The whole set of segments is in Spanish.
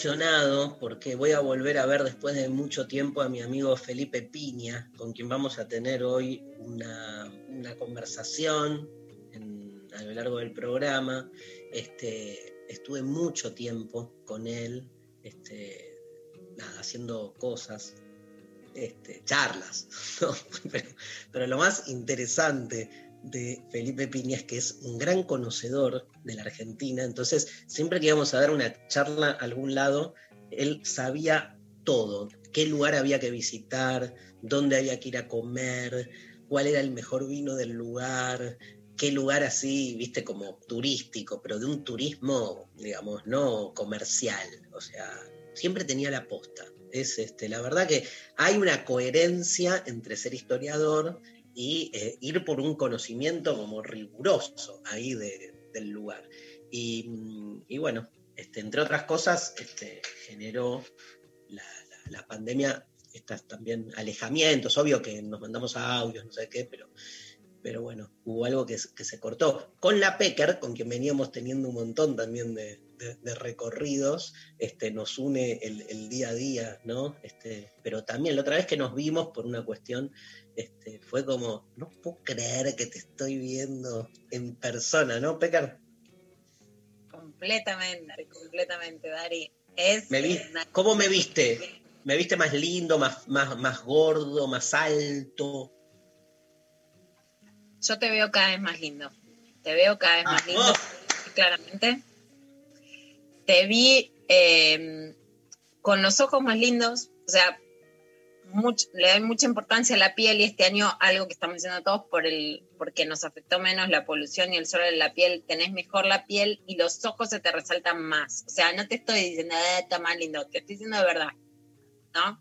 emocionado porque voy a volver a ver después de mucho tiempo a mi amigo Felipe Piña, con quien vamos a tener hoy una, una conversación a lo largo del programa. Este, estuve mucho tiempo con él, este, haciendo cosas, este, charlas, pero, pero lo más interesante de Felipe Piña es que es un gran conocedor de la Argentina, entonces siempre que íbamos a dar una charla a algún lado, él sabía todo, qué lugar había que visitar, dónde había que ir a comer, cuál era el mejor vino del lugar, qué lugar así, viste, como turístico, pero de un turismo, digamos, no comercial, o sea, siempre tenía la posta. Es este, la verdad que hay una coherencia entre ser historiador y eh, ir por un conocimiento como riguroso ahí de- del lugar. Y, mm, bueno, este, entre otras cosas, este, generó la, pandemia estas también alejamientos, obvio que nos mandamos a audios, no sé qué, pero, pero bueno, hubo algo que, que se cortó. Con la Pecker, con quien veníamos teniendo un montón también de, de- de recorridos, este, nos une el, el día a día, ¿no? Este, pero también la otra vez que nos vimos por una cuestión, este, fue como, no puedo creer que te estoy viendo en persona, ¿no, Pecker? Completamente, completamente, Dari. Es Me vi- una- ¿Cómo me viste? ¿Me viste más lindo, más, más, más gordo, más alto? Yo te veo cada vez más lindo. Te veo cada vez más Ah, lindo, oh. claramente. Te vi eh, con los ojos más lindos. O sea, le doy mucha importancia a la piel y este año algo que estamos diciendo todos por el, porque nos afectó menos la polución y el sol en la piel, tenés mejor la piel y los ojos se te resaltan más. O sea, no te estoy diciendo, "Ah, está más lindo, te estoy diciendo de verdad. ¿No?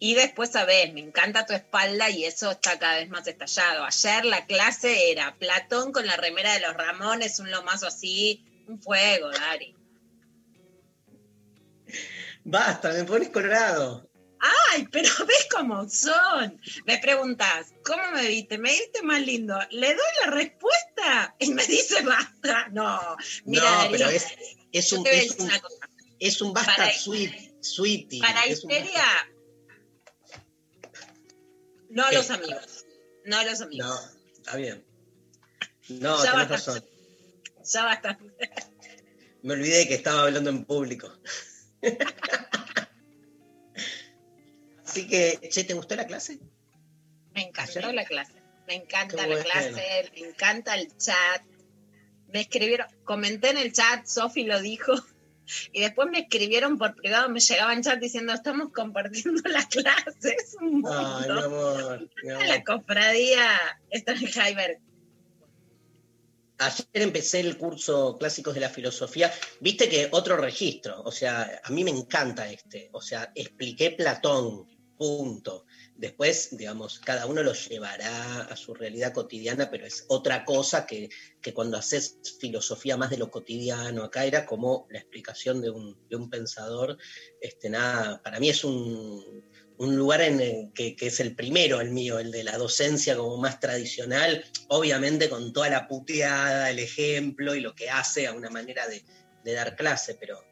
Y después, sabes, me encanta tu espalda y eso está cada vez más estallado. Ayer la clase era Platón con la remera de los Ramones, un lomazo así, un fuego, Dari. Basta, me pones colorado. Ay, pero ves cómo son. Me preguntas, ¿cómo me viste? ¿Me viste más lindo? Le doy la respuesta y me dice basta. No, mira, no, Darío, pero es, es un, es un, es basta Para- sweet, sweetie. Para histeria, no a ¿Qué? los amigos. No a los amigos. No, está bien. No, Ya tenés basta. razón. Ya basta. Me olvidé que estaba hablando en público. Así que, che, ¿te gustó la clase? Me encantó la clase. Me encanta Qué la bueno. clase, me encanta el chat. Me escribieron, comenté en el chat, Sofi lo dijo, y después me escribieron por privado, me llegaban chat diciendo, estamos compartiendo la clase, es un mundo. Ay, mi amor, mi Mira amor. la cofradía está en Hyber. Ayer empecé el curso Clásicos de la Filosofía. Viste que otro registro, o sea, a mí me encanta este. O sea, expliqué Platón, punto. Después, digamos, cada uno lo llevará a su realidad cotidiana, pero es otra cosa que, que cuando haces filosofía más de lo cotidiano. Acá era como la explicación de un, de un pensador. Este, nada, para mí es un, un lugar en el que, es el primero, el mío, el de la docencia como más tradicional, obviamente con toda la puteada, el ejemplo y lo que hace a una manera de, de dar clase, pero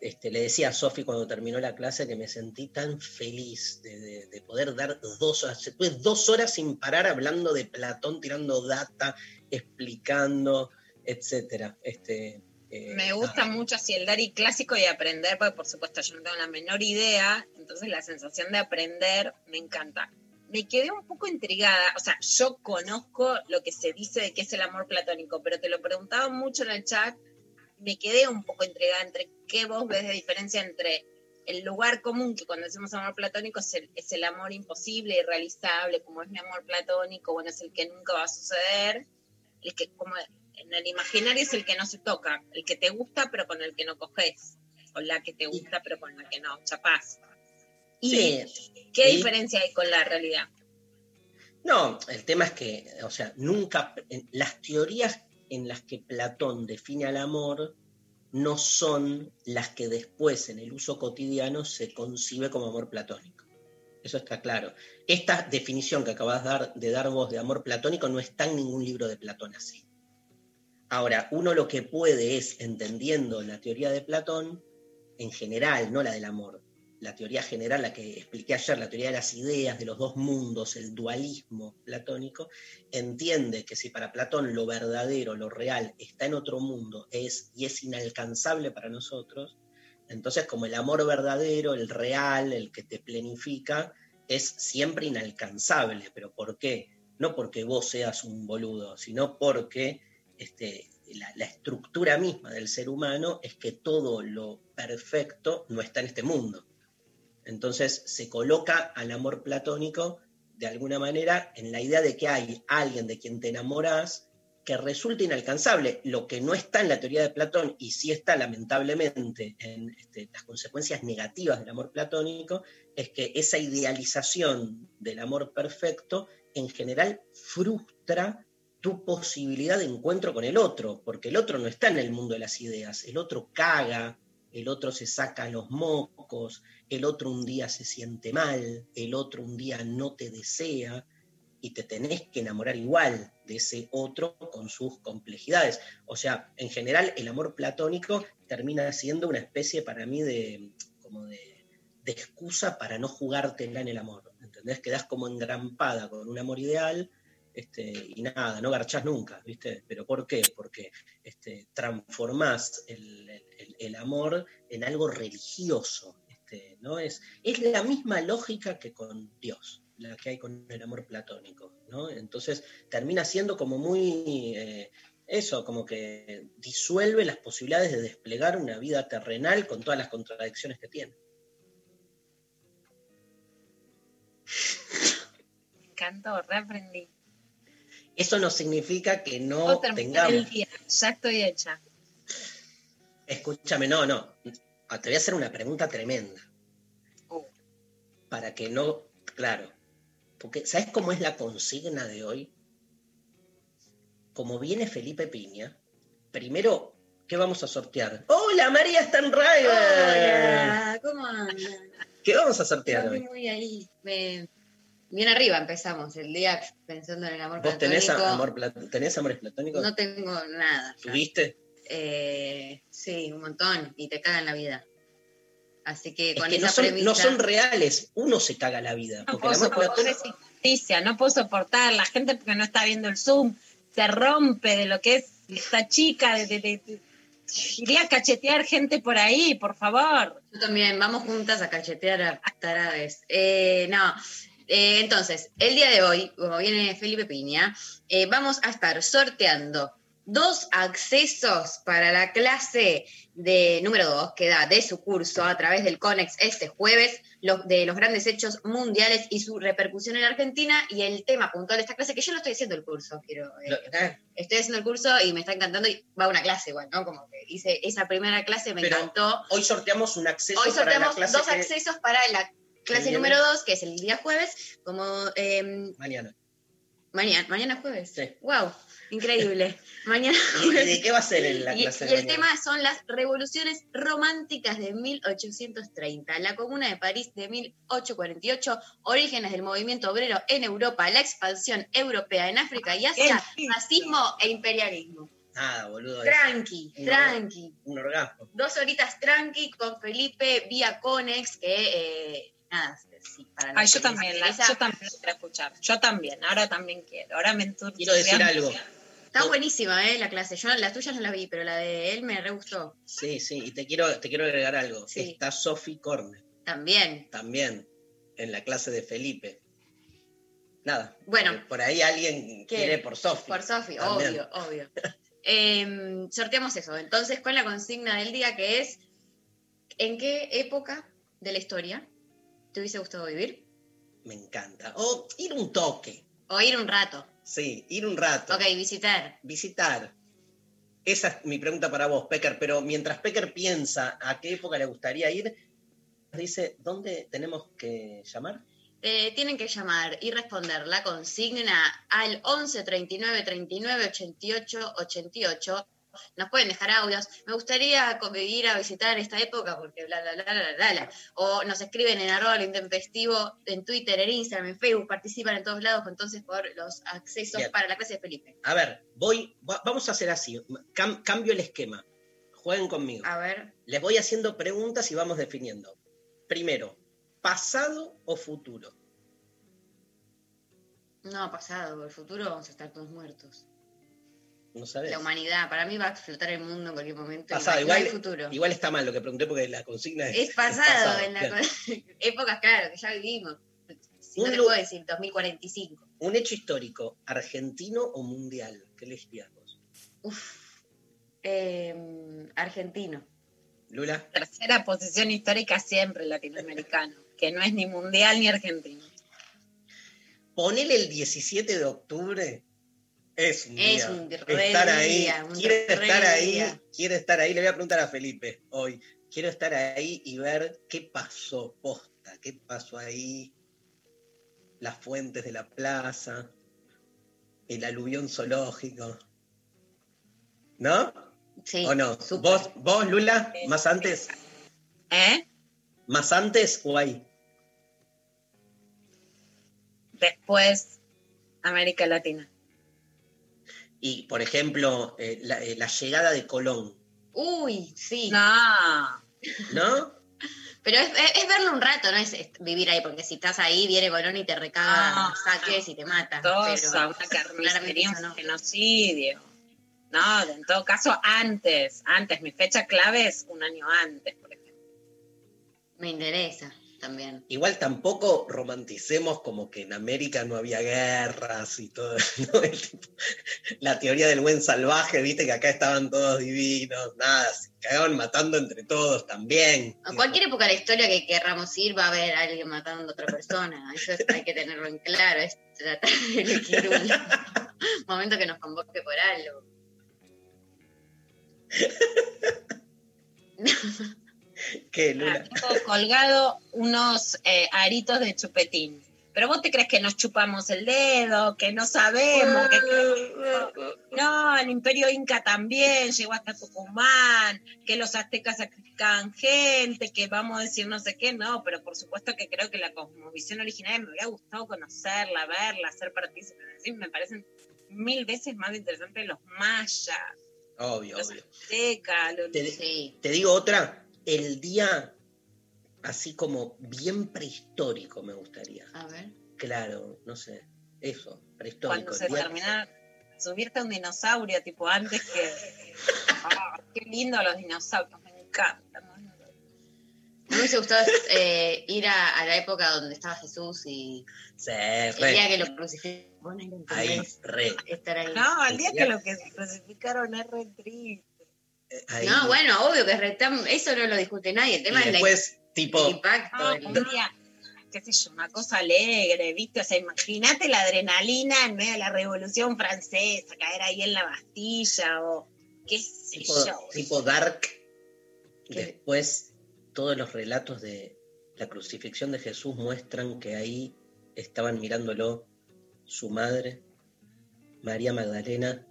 este, le decía a Sofi cuando terminó la clase que me sentí tan feliz de, de- de poder dar dos horas, estuve dos horas sin parar hablando de Platón, tirando data, explicando, etcétera. Este, eh, Me gusta nada. mucho así el Dari clásico y aprender, porque por supuesto yo no tengo la menor idea, entonces la sensación de aprender me encanta. me quedé un poco intrigada. O sea, yo conozco lo que se dice de qué es el amor platónico, pero te lo preguntaba mucho en el chat. Me quedé un poco intrigada entre qué vos ves de diferencia entre el lugar común que cuando decimos amor platónico es el, es el amor imposible, irrealizable, como es mi amor platónico, bueno, es el que nunca va a suceder, el que como en el imaginario es el que no se toca, el que te gusta pero con el que no coges, o la que te gusta pero con la que no chapás. ¿Y Sí, qué diferencia hay con la realidad? No, el tema es que, o sea, nunca, las teorías en las que Platón define al amor no son las que después en el uso cotidiano se concibe como amor platónico. Eso está claro. Esta definición que acabas de dar, de dar vos de amor platónico no está en ningún libro de Platón así. Ahora, uno lo que puede es, entendiendo la teoría de Platón, en general, no la del amor, la teoría general, la que expliqué ayer, la teoría de las ideas, de los dos mundos, el dualismo platónico, entiende que si para Platón lo verdadero, lo real, está en otro mundo es, y es inalcanzable para nosotros, entonces como el amor verdadero, el real, el que te plenifica, es siempre inalcanzable. ¿Pero por qué? No porque vos seas un boludo, sino porque este, la, estructura misma del ser humano es que todo lo perfecto no está en este mundo. Entonces se coloca al amor platónico de alguna manera en la idea de que hay alguien de quien te enamoras que resulta inalcanzable, lo que no está en la teoría de Platón y sí está lamentablemente en este, las consecuencias negativas del amor platónico, es que esa idealización del amor perfecto en general frustra tu posibilidad de encuentro con el otro, porque el otro no está en el mundo de las ideas, el otro caga, el otro se saca los mocos, el otro un día se siente mal, el otro un día no te desea y te tenés que enamorar igual de ese otro con sus complejidades. O sea, en general el amor platónico termina siendo una especie para mí de, como de, de excusa para no jugártela en el amor. ¿Entendés? Quedás como engrampada con un amor ideal este, y nada, no garchás nunca, ¿viste? ¿Pero por qué? Porque este, transformás el, amor en algo religioso, este, ¿no? Es, es la misma lógica que con Dios, la que hay con el amor platónico, ¿no? Entonces termina siendo como muy... eh, eso, como que disuelve las posibilidades de desplegar una vida terrenal con todas las contradicciones que tiene. Me encantó, reaprendí. Eso no significa que no terminar tengamos... el día, ya estoy hecha. Escúchame, no, no. Ah, Te voy a hacer una pregunta tremenda. Uh. Para que no. Claro. Porque, ¿sabes cómo es la consigna de hoy? Como viene Felipe Piña, primero, ¿qué vamos a sortear? ¡Hola, María Stanriver! Hola, ¿cómo andan? ¿Qué vamos a sortear Estoy hoy? muy ahí. me- Bien arriba empezamos el día pensando en el amor ¿Vos tenés, platónico. amor, plat- tenés amores platónicos? No tengo nada. ¿Tuviste? Eh, sí, un montón. Y te cagan la vida. Así que Es con que esa no son, premisa. no son reales. Uno se caga la vida. No Porque puedo el amor soportar platónico. no puedo soportar la gente porque no está viendo el Zoom, se rompe de lo que es esta chica, de, de- de- de- iría a cachetear gente por ahí, por favor. Yo también, vamos juntas a cachetear a tarades. Eh, no, eh, entonces, el día de hoy, como viene Felipe Piña, eh, vamos a estar sorteando dos accesos para la clase de número 2 que da de su curso a través del CONEX este jueves, los, de los grandes hechos mundiales y su repercusión en Argentina y el tema puntual de esta clase, que yo no estoy haciendo el curso, quiero... eh, estoy haciendo el curso y me está encantando y va una clase igual, ¿no? Como que hice esa primera clase, me Pero encantó. Hoy sorteamos un acceso Hoy para la sorteamos clase dos que- accesos para la clase número 2, que es el día jueves, como eh, Mañana. mañana, mañana jueves. Sí. Wow, increíble. mañana ¿Y jueves. de qué va a ser en la clase y de el tema son las revoluciones románticas de 1830, la Comuna de París de 1848, orígenes del movimiento obrero en Europa, la expansión europea en África y Asia, racismo e imperialismo. Nada, boludo. Tranqui, tranqui. un orgasmo. Dos horitas tranqui con Felipe vía Conex, que eh, nada, sí, para Ay, yo también, la- yo también quiero escuchar. Yo también, ahora también quiero. Ahora me entusiasmo. Quiero decir algo. Está buenísima, ¿eh? La clase. Yo las tuyas no las vi, pero la de él me re gustó. Sí, sí, y te quiero, te quiero agregar algo. Sí. Está Sophie Corne También. también en la clase de Felipe. nada. Bueno. Por ahí alguien ¿Qué? quiere por Sofi. Por Sofi, También. obvio, obvio. Eh, sorteamos eso. Entonces, con la consigna del día que es: ¿en qué época de la historia te hubiese gustado vivir? Me encanta. O ir un toque. O ir un rato. Sí, ir un rato. Ok, visitar. Visitar. Esa es mi pregunta para vos, Pecker. Pero mientras Pecker piensa a qué época le gustaría ir, dice, ¿dónde tenemos que llamar? Eh, tienen que llamar y responder la consigna al 11 39 39 88 88. Nos pueden dejar audios. Me gustaría ir a visitar esta época porque bla, bla, bla, bla, bla, bla. O nos escriben en arroba intempestivo, en Twitter, en Instagram, en Facebook. Participan en todos lados entonces por los accesos Bien. para la clase de Felipe. A ver, voy, va- vamos a hacer así. Cam- cambio el esquema. Jueguen conmigo. A ver. Les voy haciendo preguntas y vamos definiendo. Primero, ¿pasado o futuro? No, pasado. El futuro vamos a estar todos muertos. No sabes. La humanidad. Para mí va a explotar el mundo en cualquier momento. Pasado, igual, futuro. igual está mal lo que pregunté porque la consigna es. Es pasado, pasado, en la claro. épocas, claro, que ya vivimos. Si no te puedo decir, 2045. Un hecho histórico, argentino o mundial. ¿Qué elegirías vos? Uf. Eh, argentino. Lula. Tercera posición histórica siempre latinoamericano, que no es ni mundial ni argentino. Ponele el 17 de octubre. Es un Es día. un re estar ahí. día, un re estar ahí. día. Quiere estar ahí. Le voy a preguntar a Felipe hoy. Quiero estar ahí y ver qué pasó, posta, qué pasó ahí. Las fuentes de la plaza, el aluvión zoológico. ¿No? Sí. ¿O no? ¿Vos, vos, Lula, más antes? ¿Eh? ¿Más antes o ahí? Después, América Latina. Y, por ejemplo, eh, la, eh, la llegada de Colón, Uy, sí. No, ¿no? Pero es, es- es verlo un rato, no es es vivir ahí, porque si estás ahí, viene Colón y te recaga Ah, saques y te mata. Pero una carnicería, un no. genocidio. No, en todo caso, antes, antes. Mi fecha clave es un año antes, por ejemplo. Me interesa también. Igual tampoco romanticemos como que en América no había guerras y todo. la teoría del buen salvaje, viste que acá estaban todos divinos, nada, se cagaban matando entre todos también. A cualquier época de la historia que querramos ir, va a haber alguien matando a otra persona. Eso es- hay que tenerlo en claro. Es tratar de elegir un momento que nos convoque por algo. ¿Qué, Ah, Lula? tengo colgado unos eh, aritos de chupetín. Pero vos te crees que nos chupamos el dedo, que no sabemos, que no, el imperio inca también llegó hasta Tucumán, que los aztecas sacrificaban gente, que vamos a decir no sé qué, no, pero por supuesto que creo que la cosmovisión originaria me hubiera gustado conocerla, verla, ser partícipe, me parecen mil veces más interesantes los mayas, Obvio, los obvio. aztecas, los... Te, Sí. te digo otra, el día así como bien prehistórico me gustaría. A ver. Claro, no sé, eso, prehistórico. cuando se día- termina subirte a un dinosaurio, tipo antes que. Ah, qué lindo los dinosaurios, me encantan. ¿no? Me hubiese gustado eh, ir a, a la época donde estaba Jesús y Sí, el día que lo crucificaron. Vos no lo ahí, re. Estar ahí. No, el día Sí, que ya. lo que crucificaron es re triste. Ahí. No, bueno, obvio que es eso no lo discute nadie. El Y tema es la- después, el impacto. El- día, qué sé yo, una cosa alegre, ¿viste? O sea, imagínate la adrenalina en medio de la Revolución Francesa, caer ahí en la Bastilla o qué sé tipo, yo. tipo Dark. ¿Qué? Después, todos los relatos de la crucifixión de Jesús muestran que ahí estaban mirándolo su madre, María Magdalena,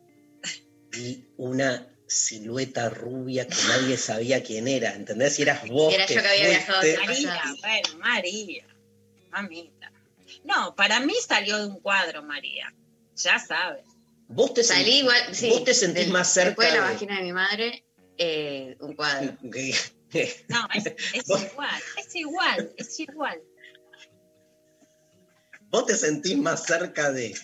y una silueta rubia que nadie sabía quién era. ¿Entendés? Si eras vos. Era yo que había viajado fuiste- hacia- María, bueno, María, mamita. No, para mí salió de un cuadro, María. Ya sabes. Vos te Salí sentís, igual, sí. vos te sentís del- más cerca Después de la vagina de mi madre, eh, un cuadro. No, es, igual, es igual, es igual. Vos te sentís más cerca de.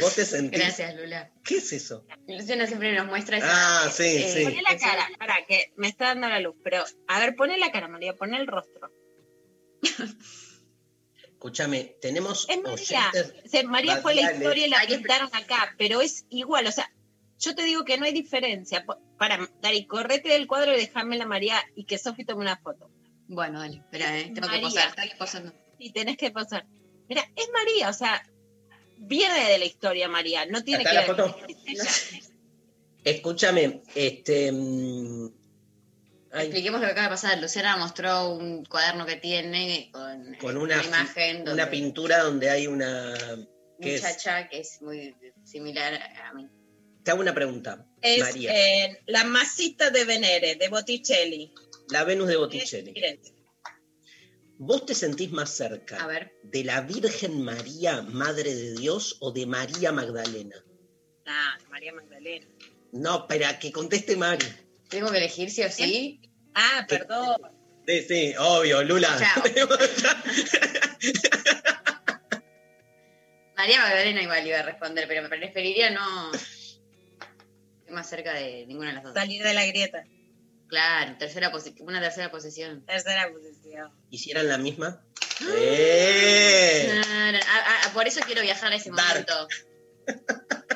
Vos te sentís. Gracias, Lula. ¿Qué es eso? Luciana siempre nos muestra esa- Ah, sí, eh, sí. Poné la eso- cara, para que me está dando la luz, pero a ver, poné la cara, María, poné el rostro. Escúchame, tenemos Es María. oyentes O sea, María fue la historia y la que- pintaron acá, pero es igual. O sea, yo te digo que no hay diferencia. Para, Dari, correte del cuadro y dejame la María y que Sofi tome una foto. Bueno, dale, espera, eh, tengo que María. posar, está que posando. Y tenés que pasar. Mira, es María, o sea, viene de la historia María, no tiene ¿Acá que la ver. ella. Escúchame, este. mm, ay, Expliquemos lo que acaba de pasar. Luciana mostró un cuaderno que tiene con, con una, imagen una pintura donde hay una. muchacha que es muy similar a mí. Te hago una pregunta, Es María. eh, la masita de Venere, de Botticelli. La Venus de Es Botticelli. ¿Vos te sentís más A cerca ver, de la Virgen María, Madre de Dios, o de María Magdalena? Ah, María Magdalena. No, espera, que conteste Mari. tengo que elegir sí o sí. Ah, perdón. Sí, sí, obvio, Lula. Chao. María Magdalena igual iba a responder, pero me preferiría no. Estoy más cerca de ninguna de las dos. Salir de la grieta. Claro, tercera una tercera posición. Tercera posición. ¿Hicieran la misma? ¡Eh! Ah, ah, ah, por eso quiero viajar a ese Dark. momento.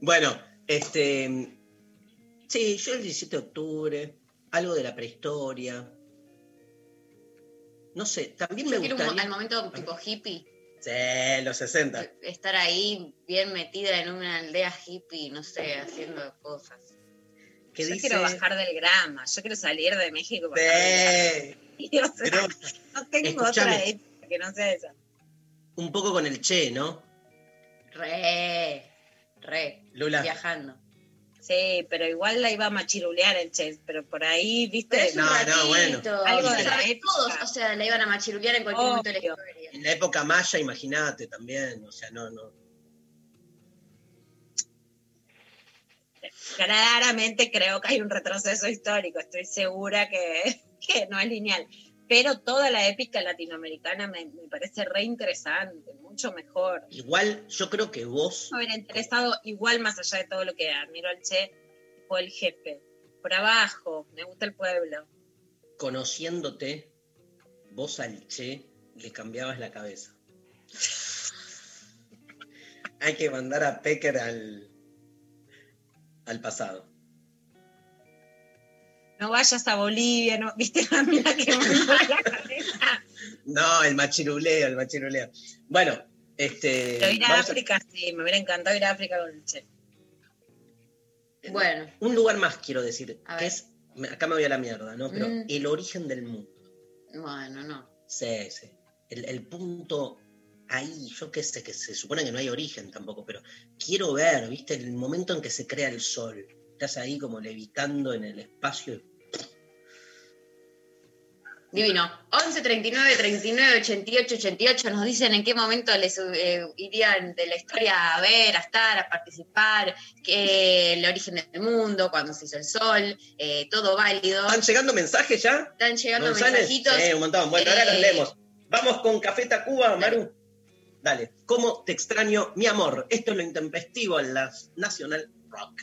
Bueno, este. Sí, yo el 17 de octubre, algo de la prehistoria. No sé, también me Yo quiero un gustaría. al momento tipo hippie. Sí, los 60. Estar ahí bien metida en una aldea hippie, no sé, haciendo cosas. ¿Qué yo dice? quiero bajar del grama, yo quiero salir de México. O sea, pero no tengo escúchame. otra época que no sea esa. un poco con el Che, ¿no? Re, re, Lula. viajando. Sí, pero igual la iba a machirulear el Chess, pero por ahí, viste, Pero es un No, no, bueno. Algo de la época. Todos, o sea, la iban a machirulear en cualquier momento de la historia. En la época maya, imagínate también. O sea, no, no. Claramente creo que hay un retroceso histórico, estoy segura que, que no es lineal. Pero toda la épica latinoamericana me, me parece re interesante, mucho mejor. Igual, yo creo que vos. Me hubiera interesado igual más allá de todo lo que admiro al Che, fue el jefe. Por abajo, me gusta el pueblo. conociéndote, vos al Che le cambiabas la cabeza. Hay que mandar a Pecker al, al pasado. No vayas a Bolivia, no, viste la que me la cabeza. No, el machiruleo, el machiruleo. Bueno, este. Pero ir a África, sí, me hubiera encantado ir a África con el Che. Bueno, un lugar más quiero decir, A que ver. es. Acá me voy a la mierda, ¿no? Pero Mm. el origen del mundo. bueno, no. Sí, sí. El, el punto ahí, yo qué sé, que se supone que no hay origen tampoco, pero quiero ver, ¿viste? El momento en que se crea el sol. Estás ahí como levitando en el espacio. y- Divino. 11 39 39 88 88 nos dicen en qué momento les eh, irían de la historia a ver, a estar, a participar, que el origen del mundo, cuando se hizo el sol, eh, todo válido. ¿Están llegando mensajes ya? Están llegando González? mensajitos. Sí, un montón. Bueno, ahora los Eh, leemos. Vamos con Café Tacuba, Maru. Dale. ¿Cómo te extraño, mi amor? Esto es lo intempestivo en la National Rock.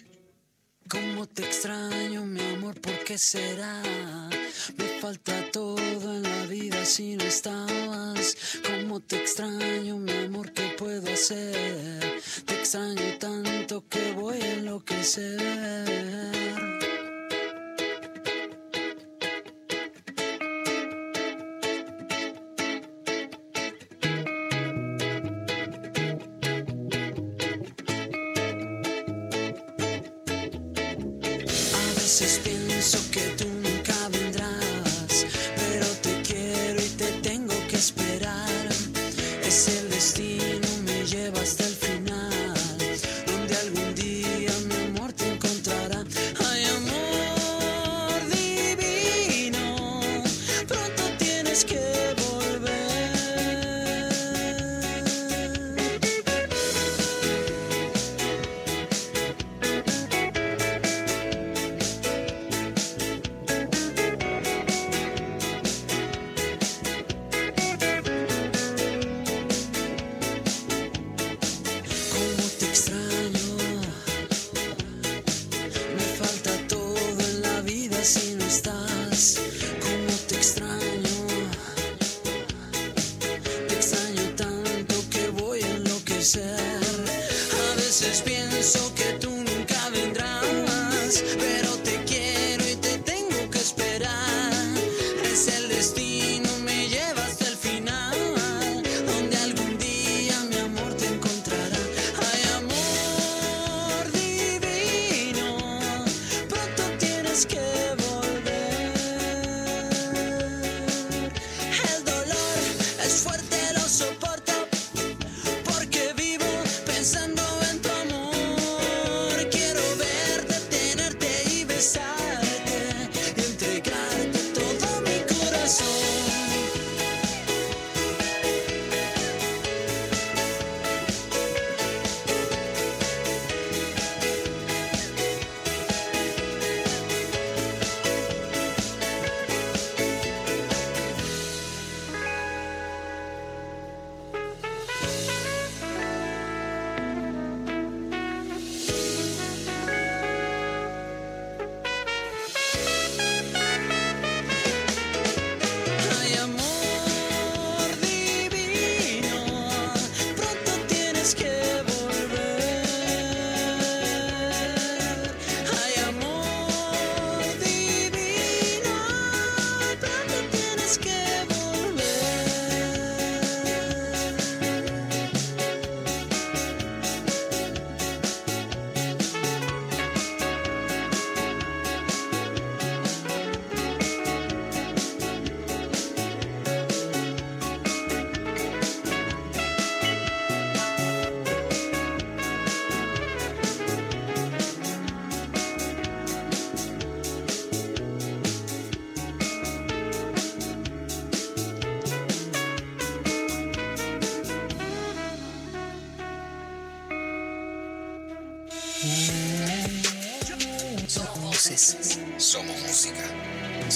Cómo te extraño, mi amor, ¿por qué será? Me falta todo en la vida si no estabas. Cómo te extraño, mi amor, ¿qué puedo hacer? Te extraño tanto que voy a enloquecer.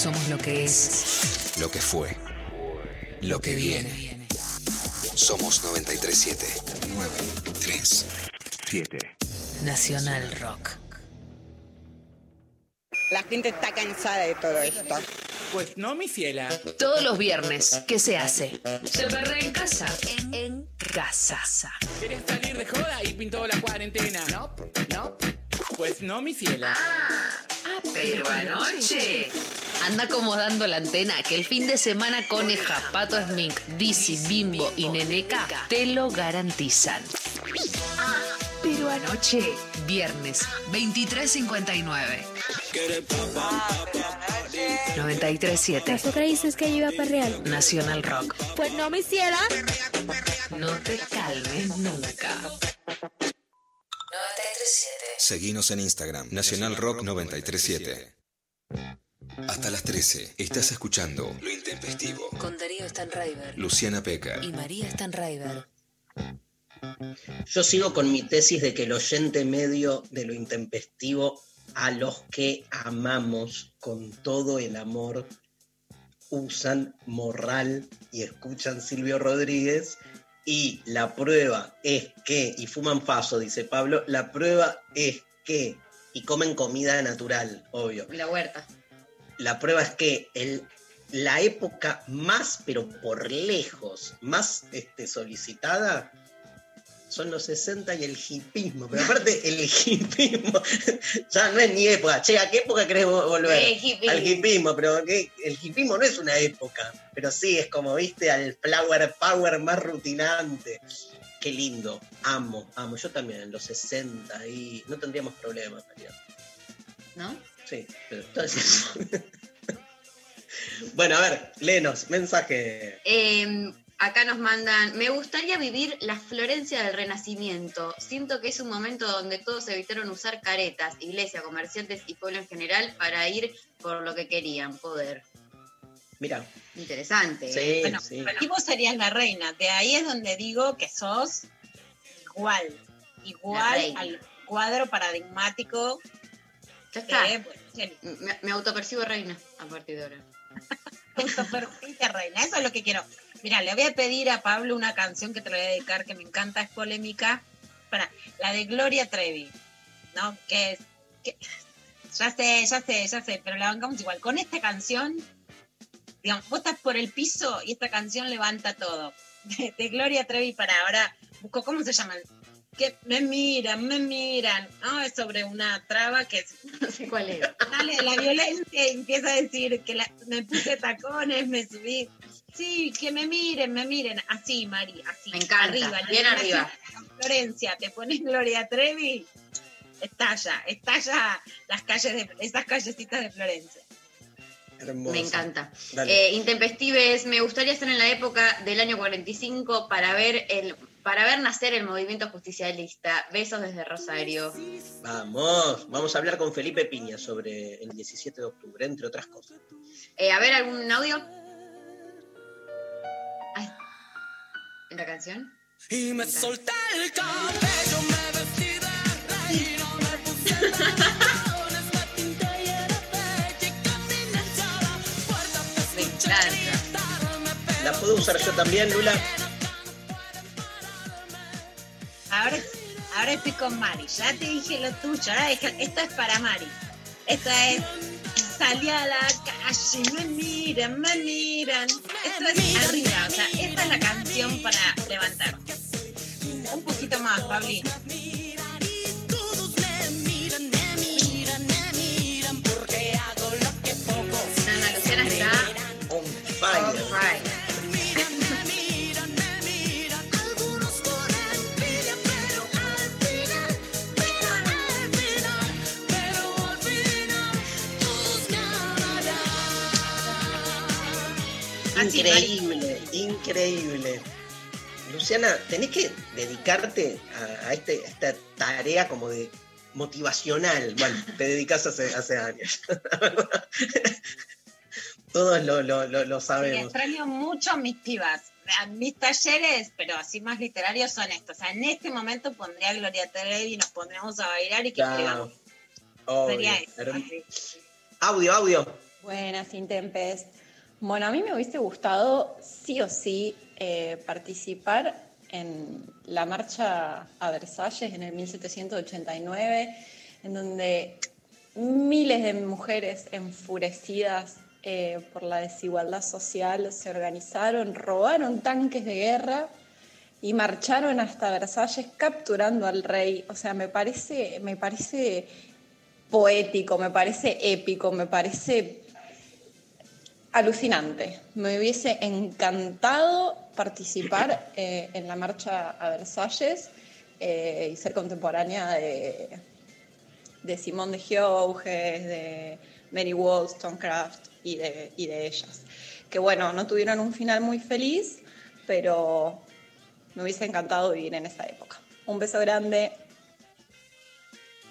Somos lo que es. Lo que fue. Lo que viene. Somos 937. 937. Nacional Rock. La gente está cansada de todo esto. Pues no, mi ciela. Todos los viernes, ¿qué se hace? Se perre en casa. En, en casa. ¿Quieres salir de joda y pintó la cuarentena? No, no. Pues no, mi ciela. Pero anoche. Anda acomodando la antena que el fin de semana Coneja, Pato Smink, Dizzy, Bimbo y Neneca te lo garantizan. Pero anoche, viernes, 23.59. 93.7 ¿Tú dices que yo iba a perrear? Nacional Rock. Pues no me hiciera. No te calmes nunca. 93.7 Seguinos en Instagram. Nacional Rock 937. Hasta las 13. Estás escuchando Lo Intempestivo. Con Darío Stanraiver Luciana Peca. y María Stanraiver. Yo sigo con mi tesis de que el oyente medio de lo intempestivo a los que amamos con todo el amor usan morral y escuchan Silvio Rodríguez y la prueba es que, y fuman faso, dice Pablo, la prueba es que, y comen comida natural, obvio. La huerta. La prueba es que el, la época más, pero por lejos, más este, solicitada son los 60 y el hipismo. Pero aparte, el hipismo ya no es ni época. Che, ¿a qué época querés vo- volver? Hippie. Al hipismo, pero ¿qué? el hipismo no es una época. Pero sí, es como, viste, al flower power más rutinante. Qué lindo. Amo, amo. Yo también, en los 60 y no tendríamos problemas, María. ¿No? Sí, pero entonces. bueno, a ver, léenos, mensaje. Eh, acá nos mandan, me gustaría vivir la Florencia del Renacimiento. Siento que es un momento donde todos evitaron usar caretas, iglesia, comerciantes y pueblo en general para ir por lo que querían, poder. Mira, Interesante. sí, ¿eh? Bueno, sí. y vos serías la reina. De ahí es donde digo que sos igual, igual al cuadro paradigmático Ya está. Jenny, Me, me autopercibo reina a partir de ahora. autopercibirte reina. Eso es lo que quiero. Mira, le voy a pedir a Pablo una canción que te la voy a dedicar que me encanta, es polémica. Para, la de Gloria Trevi, ¿no? Que es. que- ya sé, ya sé, ya sé, pero la bancamos igual. Con esta canción, digamos, vos estás por el piso y esta canción levanta todo. De, de Gloria Trevi para ahora. Busco, ¿cómo se llama? Que me miran, me miran. No, es sobre una traba que es- No sé cuál es. sale de la violencia y empieza a decir que la- me puse tacones, me subí. Sí, que me miren, me miren. Así, Mari, así. Me encanta, Arriba, bien arriba. Florencia, te pones Gloria Trevi, estalla, estalla las calles de esas callecitas de Florencia. Hermoso. Me encanta. Dale. Eh, Intempestives, me gustaría estar en la época del año 45 para ver el para ver nacer el movimiento justicialista. Besos desde Rosario. Vamos, vamos a hablar con Felipe Piña sobre el 17 de octubre, entre otras cosas. Eh, a ver, ¿algún audio? Ay. ¿La canción? Y me solté el cabello, me vestí de reina, me puse ¿La puedo usar yo también, Lula? Ahora, ahora estoy con Mari, ya te dije lo tuyo, ahora deja- esto es para Mari. Esta es salí a la calle, me miran, me miran. Esto es arriba, o sea, esta es la canción para levantar. Un poquito más, Pablito. Increíble, increíble. Luciana, tenés que dedicarte a, a este- a esta tarea como de motivacional. Bueno, te dedicas hace, hace años. Todos lo, lo- lo- lo Sí, sabemos. extraño mucho a mis pibas. A Mis talleres, pero así más literarios, son estos. O sea, en este momento pondría a Gloria Trevi y nos pondríamos a bailar y que Claro. escribamos. Obvio. Sería eso. Audio, audio. Buenas, Intempes. Bueno, a mí me hubiese gustado sí o sí eh, participar en la marcha a Versalles en el 1789, en donde miles de mujeres enfurecidas eh, por la desigualdad social se organizaron, robaron tanques de guerra y marcharon hasta Versalles capturando al rey. O sea, me parece, me parece poético, me parece épico, me parece alucinante. Me hubiese encantado participar eh, en la marcha a Versalles eh, y ser contemporánea de, de de Gioges, de Mary Wollstonecraft y de, y de ellas. Que bueno, no tuvieron un final muy feliz, pero me hubiese encantado vivir en esa época. Un beso grande.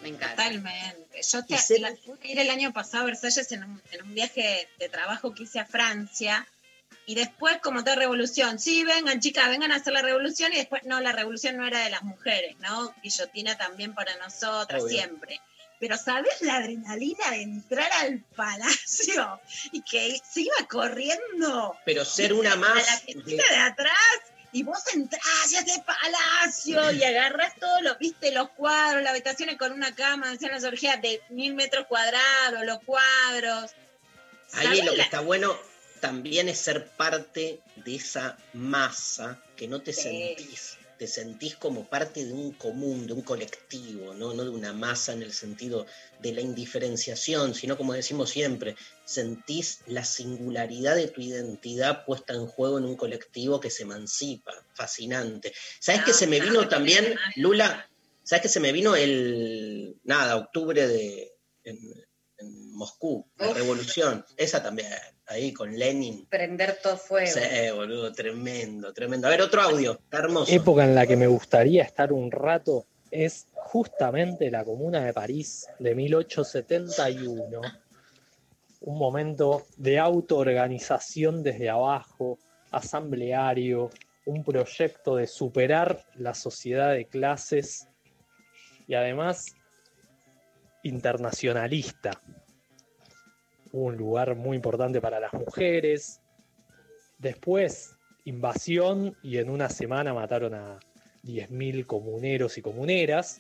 Me encanta. Totalmente. Yo te, sé- la- pude ir el año pasado a Versalles en un, en un viaje de trabajo que hice a Francia. Y después, como toda revolución, sí, vengan chicas, vengan a hacer la revolución. Y después, no, la revolución no era de las mujeres, ¿no? Guillotina también para nosotras, Obvio. siempre. Pero ¿sabes la adrenalina de entrar al palacio y que se iba corriendo? Pero ser una a más. la de- mesita de atrás y vos entrás a ese palacio y agarrás todos los, viste, los cuadros, las habitaciones con una cama, decían las orgías de mil metros cuadrados, los cuadros. Ahí ¿Sabés lo que está bueno también es ser parte de esa masa que no te Sí. sentís. Te sentís como parte de un común, de un colectivo, ¿no? no de una masa en el sentido de la indiferenciación, sino como decimos siempre, sentís la singularidad de tu identidad puesta en juego en un colectivo que se emancipa. Fascinante. ¿Sabes No, que se me no, vino no, también. Lula? ¿Sabes que se me vino el, nada, octubre de, en Moscú, la Uf. revolución? Esa también, ahí con Lenin. Prender todo fuego. Sí, boludo, tremendo, tremendo. A ver, otro audio, está hermoso. época en la que me gustaría estar un rato es justamente la Comuna de París de 1871. Un momento de autoorganización desde abajo, asambleario, un proyecto de superar la sociedad de clases y además internacionalista. Un lugar muy importante para las mujeres, Después, invasión y en una semana mataron a 10.000 comuneros y comuneras,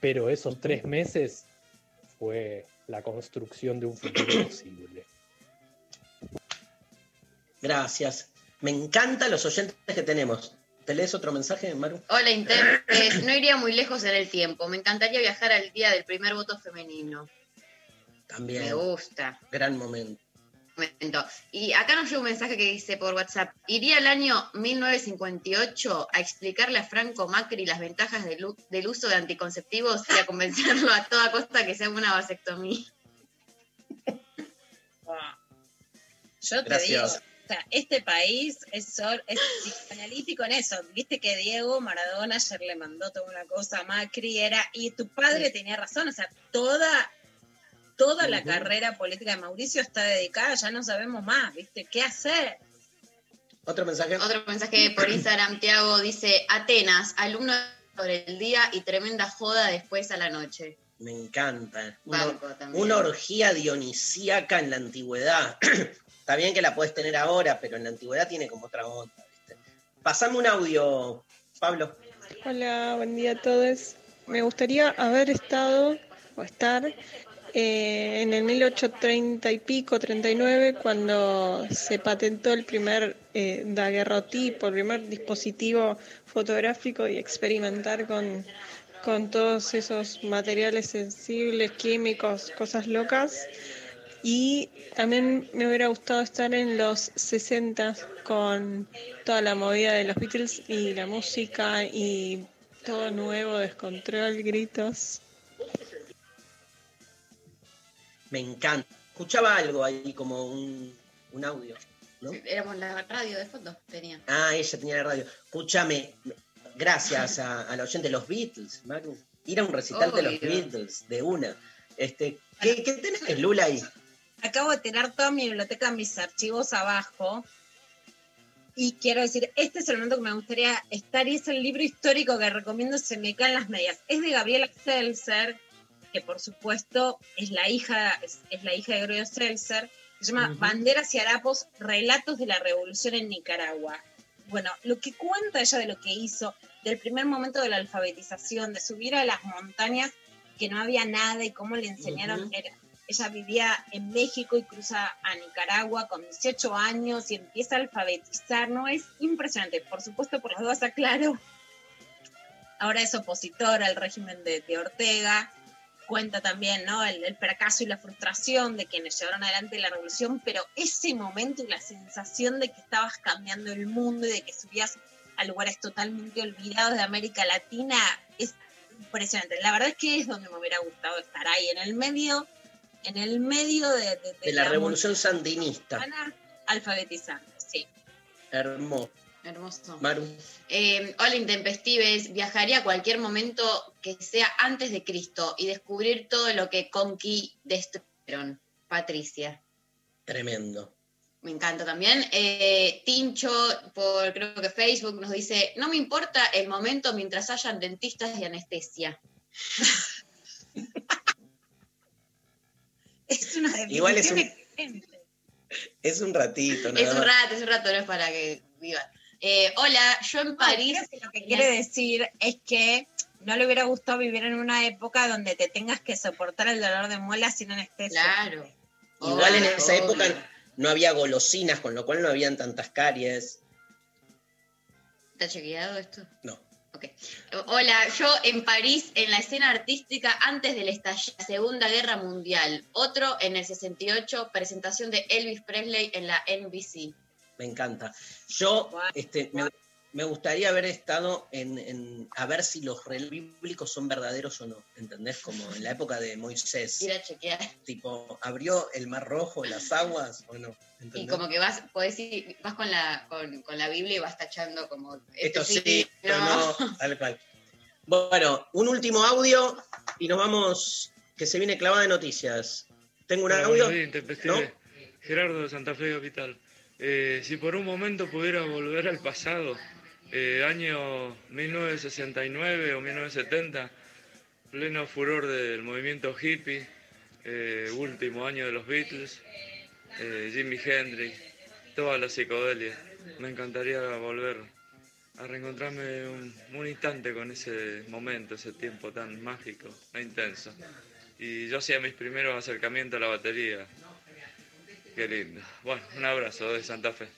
pero esos tres meses fue la construcción de un futuro posible. Gracias. Me encantan los oyentes que tenemos. ¿Te lees otro mensaje, Maru? Hola, Intempes. No iría muy lejos en el tiempo. Me encantaría viajar al día del primer voto femenino. También. Me gusta. Gran momento. Momento. Y acá nos llega un mensaje que dice por WhatsApp, iría al año 1958 a explicarle a Franco Macri las ventajas del, uso de anticonceptivos y a convencerlo a toda costa que se haga una vasectomía. Yo te Gracias. digo, o sea, este país es, es psicoanalítico en eso. Viste que Diego Maradona ayer le mandó toda una cosa a Macri, era, y tu padre tenía razón, o sea, toda, toda la carrera política de Mauricio está dedicada, ya no sabemos más, ¿viste? ¿Qué hacer? Otro mensaje. Otro mensaje por Instagram, Tiago dice, Atenas, alumno sobre el día y tremenda joda después a la noche. Me encanta. Una orgía dionisíaca en la antigüedad. Está bien que la puedes tener ahora, pero en la antigüedad tiene como otra onda, ¿viste? Pasame un audio, Pablo. Hola, buen día a todos. Me gustaría haber estado o estar eh, en el 1830 y pico, 39, cuando se patentó el primer eh, daguerrotipo, el primer dispositivo fotográfico y experimentar con, con todos esos materiales sensibles, químicos, cosas locas. Y también me hubiera gustado estar en los 60 con toda la movida de los Beatles y la música y todo nuevo, descontrol, gritos. Me encanta. Escuchaba algo ahí, como un, un audio. ¿no? Éramos la radio de fondo, tenía. Ah, ella tenía la radio. Escúchame, gracias a, a la oyente de los Beatles, Maru. Ir a un recital de los. Beatles, de una. Este, ¿qué, qué tenés, Lula, ahí? Acabo de tener toda mi biblioteca, mis archivos abajo. Y quiero decir, este es el momento que me gustaría estar y es el libro histórico que recomiendo Se me caen las medias. Es de Gabriela Seltzer, que por supuesto es la hija, es, es la hija de Gregorio Seltzer. Se llama. Banderas y Harapos, Relatos de la Revolución en Nicaragua. Bueno, lo que cuenta ella de lo que hizo, del primer momento de la alfabetización, de subir a las montañas que no había nada y cómo le enseñaron. Era- ella vivía en México y cruza a Nicaragua con 18 años y empieza a alfabetizar, ¿no? Es impresionante. Por supuesto, por las dudas aclaro, ahora es opositora al régimen de, de Ortega. Cuenta también, ¿no? El, el fracaso y la frustración de quienes llevaron adelante la revolución, pero ese momento y la sensación de que estabas cambiando el mundo y de que subías a lugares totalmente olvidados de América Latina es impresionante. La verdad es que es donde me hubiera gustado estar ahí, en el medio, en el medio de, de- de De la revolución sandinista. alfabetizando, sí. Hermoso. Hermoso. Maru. Eh, hola Intempestives, viajaría a cualquier momento que sea antes de Cristo y descubrir todo lo que Conqui destruyeron. Patricia. Tremendo. Me encanta también. Eh, Tincho, por creo que Facebook, nos dice, no me importa el momento mientras hayan dentistas y anestesia. Es una Igual es un- Es un ratito, nada Es un rato, es un rato, no es para que vivan. Eh, hola, yo en París... creo que lo que quiere decir es que no le hubiera gustado vivir en una época donde te tengas que soportar el dolor de muelas sin anestesia. Claro. Igual en esa Obvio. época no había golosinas, con lo cual no habían tantas caries. ¿Está chequeado esto? No. Ok. Hola, yo en París, en la escena artística antes del estallido de la Segunda Guerra Mundial. Otro en el 68, presentación de Elvis Presley en la NBC. Me encanta. Yo este, me, me gustaría haber estado en, en- a ver si los relatos bíblicos son verdaderos o no. ¿Entendés? Como en la época de Moisés. Ir a chequear. Tipo, ¿abrió el mar rojo, las aguas o no? Y como que vas, podés ir, vas con la, con, con la Biblia y vas tachando como... Esto este sí, esto no, tal cual. Bueno, un último audio y nos vamos, que se viene clavada de noticias. Tengo un audio. Intempestives. Gerardo de Santa Fe Capital. Eh, si por un momento pudiera volver al pasado, eh, año 1969 o 1970, pleno furor del movimiento hippie, eh, último año de los Beatles, Jimi Hendrix, toda la psicodelia. Me encantaría volver a reencontrarme un, un instante con ese momento, ese tiempo tan mágico e intenso. Y yo hacía mis primeros acercamientos a la batería. Qué lindo. Bueno, un abrazo de Santa Fe.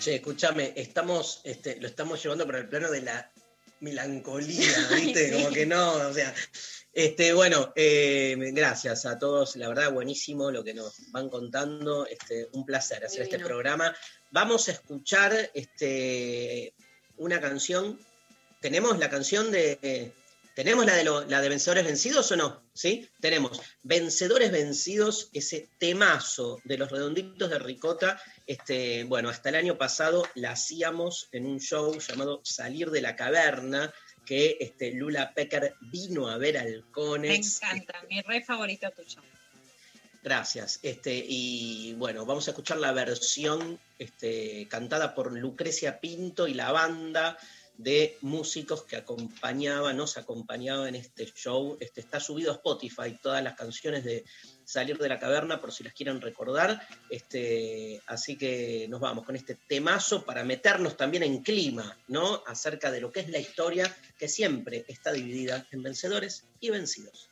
Che, escúchame, estamos, este, lo estamos llevando para el plano de la melancolía, ¿viste? Sí. Como que no, o sea. Este, bueno, eh, gracias a todos, la verdad, buenísimo lo que nos van contando. Este, un placer hacer este programa. Vamos a escuchar este, una canción. ¿Tenemos la canción de. ¿Tenemos la de, lo- la de Vencedores Vencidos o no? ¿Sí? Tenemos Vencedores Vencidos, ese temazo de los redonditos de Ricota. Este, bueno, hasta el año pasado la hacíamos en un show llamado Salir de la Caverna, que este, Lula Pecker vino a ver al Me Conex. encanta, mi re favorito tuyo. Gracias. Este, y bueno, vamos a escuchar la versión este, cantada por Lucrecia Pinto y la banda de músicos que acompañaban, nos acompañaban en este show. Este, está subido a Spotify todas las canciones de Salir de la Caverna, por si las quieren recordar. Este, así que nos vamos con este temazo para meternos también en clima, ¿no? Acerca de lo que es la historia, que siempre está dividida en vencedores y vencidos.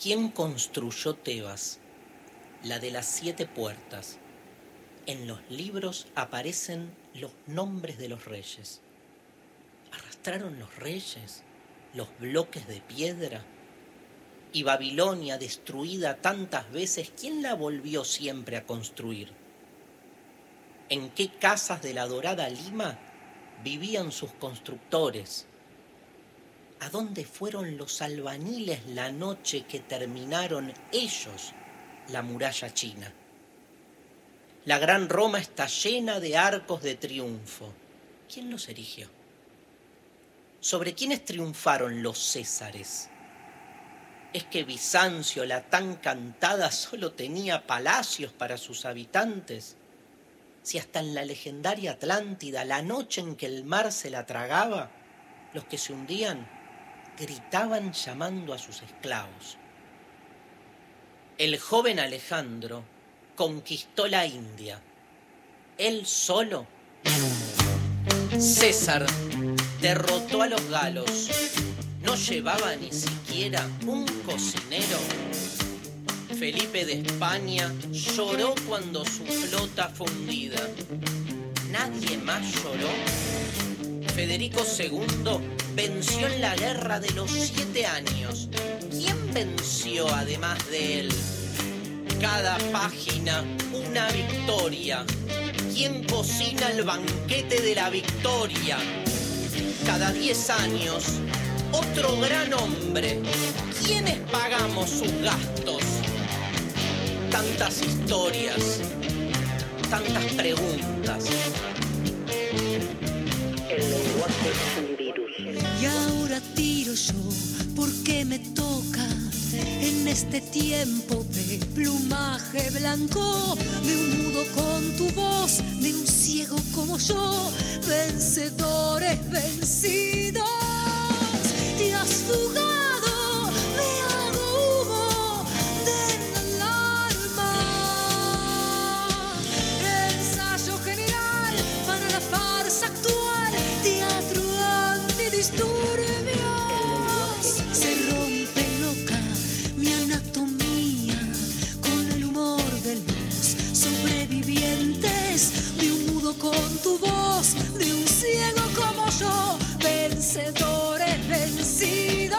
¿Quién construyó Tebas? La de las siete puertas. En los libros aparecen los nombres de los reyes. ¿Arrastraron los reyes los bloques de piedra? Y Babilonia, destruida tantas veces, ¿quién la volvió siempre a construir? ¿En qué casas de la dorada Lima vivían sus constructores? ¿A dónde fueron los albañiles la noche que terminaron ellos la muralla china? La gran Roma está llena de arcos de triunfo. ¿Quién los erigió? ¿Sobre quiénes triunfaron los Césares? ¿Es que Bizancio, la tan cantada, solo tenía palacios para sus habitantes? Si hasta en la legendaria Atlántida, la noche en que el mar se la tragaba, los que se hundían gritaban llamando a sus esclavos. El joven Alejandro conquistó la India. Él solo. César derrotó a los galos. No llevaba ni siquiera un cocinero. Felipe de España lloró cuando su flota fue hundida. ¿Nadie más lloró? Federico II venció en la guerra de los siete años. ¿Quién venció además de él? Cada página una victoria. ¿Quién cocina el banquete de la victoria? Cada diez años, otro gran hombre. ¿Quiénes pagamos sus gastos? Tantas historias, tantas preguntas. El lenguaje es un virus. Y ahora tiro yo porque me toca en este tiempo de plumaje blanco, de un mudo con tu voz, de un ciego como yo, vencedores vencidos. Te has fugado, de un mudo con tu voz, de un ciego como yo, vencedores vencidos.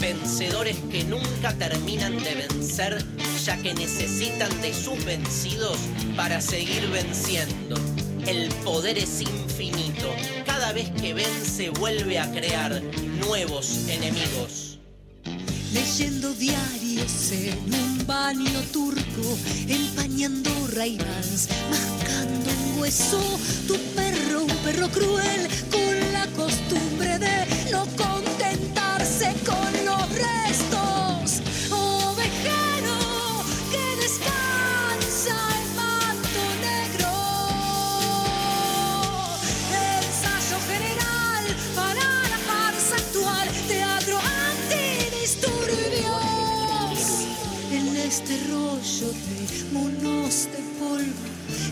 Vencedores que nunca terminan de vencer, ya que necesitan de sus vencidos para seguir venciendo. El poder es infinito. Cada vez que vence vuelve a crear nuevos enemigos. Leyendo diarios en un baño turco, empañando raivans, mascando un hueso. Tu perro, un perro cruel, con la costumbre de no contentarse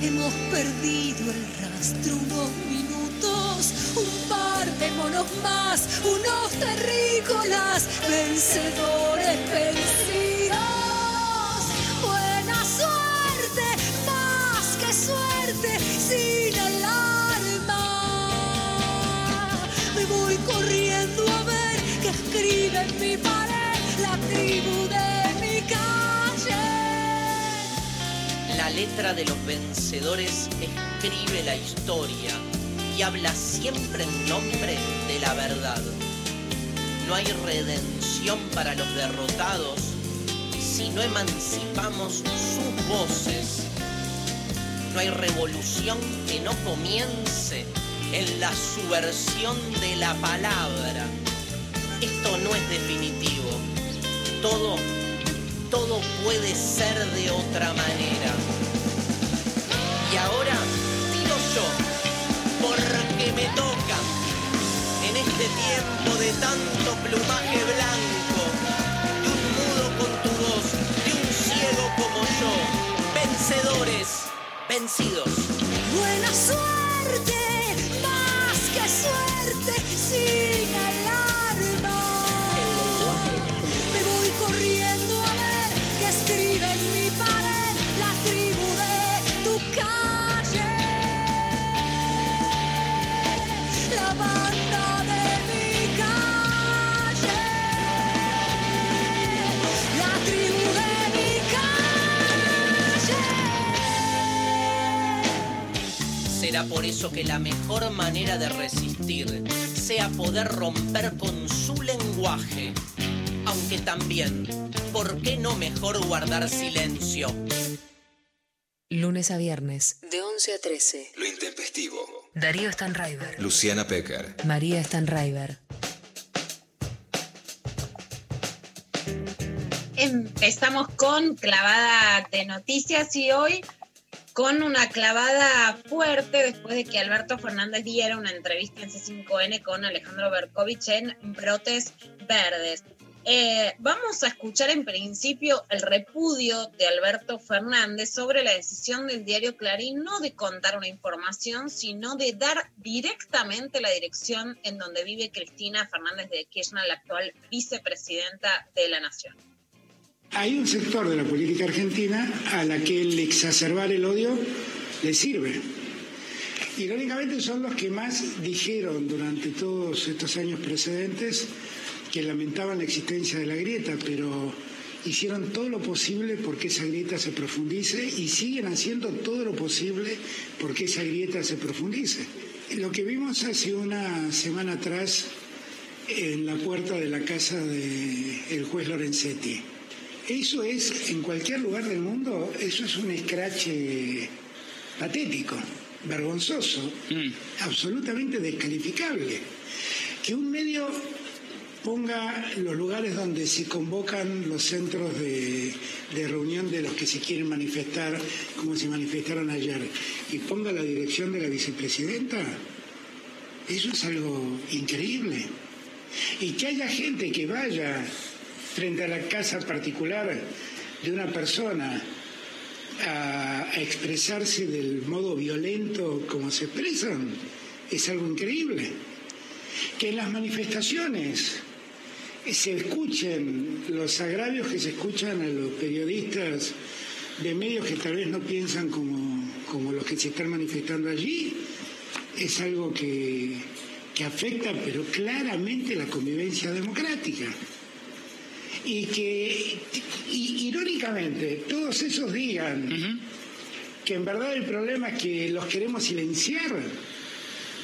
hemos perdido el rastro unos minutos, un par de monos más, unos terrícolas, vencedores vencidos. Escribe la historia y habla siempre en nombre de la verdad. No hay redención para los derrotados si no emancipamos sus voces. No hay revolución que no comience en la subversión de la palabra. Esto no es definitivo. Todo, todo puede ser de otra manera. Y ahora tiro yo, porque me toca en este tiempo de tanto plumaje blanco, de un mudo con tu voz, de un ciego como yo, vencedores, vencidos. Buena suerte, más que suerte, Será por eso que la mejor manera de resistir sea poder romper con su lenguaje. Aunque también, ¿por qué no mejor guardar silencio? Lunes a viernes, de 11 a 13. Lo intempestivo. Darío Stanraiver. Luciana Pecker. María Stanraiver. Empezamos con clavada de noticias y hoy con una clavada fuerte después de que Alberto Fernández diera una entrevista en C5N con Alejandro Berkovich en Brotes Verdes. Eh, vamos a escuchar en principio el repudio de Alberto Fernández sobre la decisión del diario Clarín no de contar una información, sino de dar directamente la dirección en donde vive Cristina Fernández de Kirchner, la actual vicepresidenta de la Nación. Hay un sector de la política argentina a la que el exacerbar el odio le sirve. Irónicamente son los que más dijeron durante todos estos años precedentes que lamentaban la existencia de la grieta, pero hicieron todo lo posible porque esa grieta se profundice y siguen haciendo todo lo posible porque esa grieta se profundice. Lo que vimos hace una semana atrás en la puerta de la casa del juez Lorenzetti, eso es, en cualquier lugar del mundo, eso es un escrache patético, vergonzoso, absolutamente descalificable. Que un medio ponga los lugares donde se convocan los centros de, de reunión de los que se quieren manifestar, como se manifestaron ayer, y ponga la dirección de la vicepresidenta, eso es algo increíble. Y que haya gente que vaya frente a la casa particular de una persona a, expresarse del modo violento como se expresan, es algo increíble. Que en las manifestaciones se escuchen los agravios que se escuchan a los periodistas de medios que tal vez no piensan como, como los que se están manifestando allí, es algo que, que afecta pero claramente la convivencia democrática. Y que, y- irónicamente, todos esos digan que en verdad el problema es que los queremos silenciar.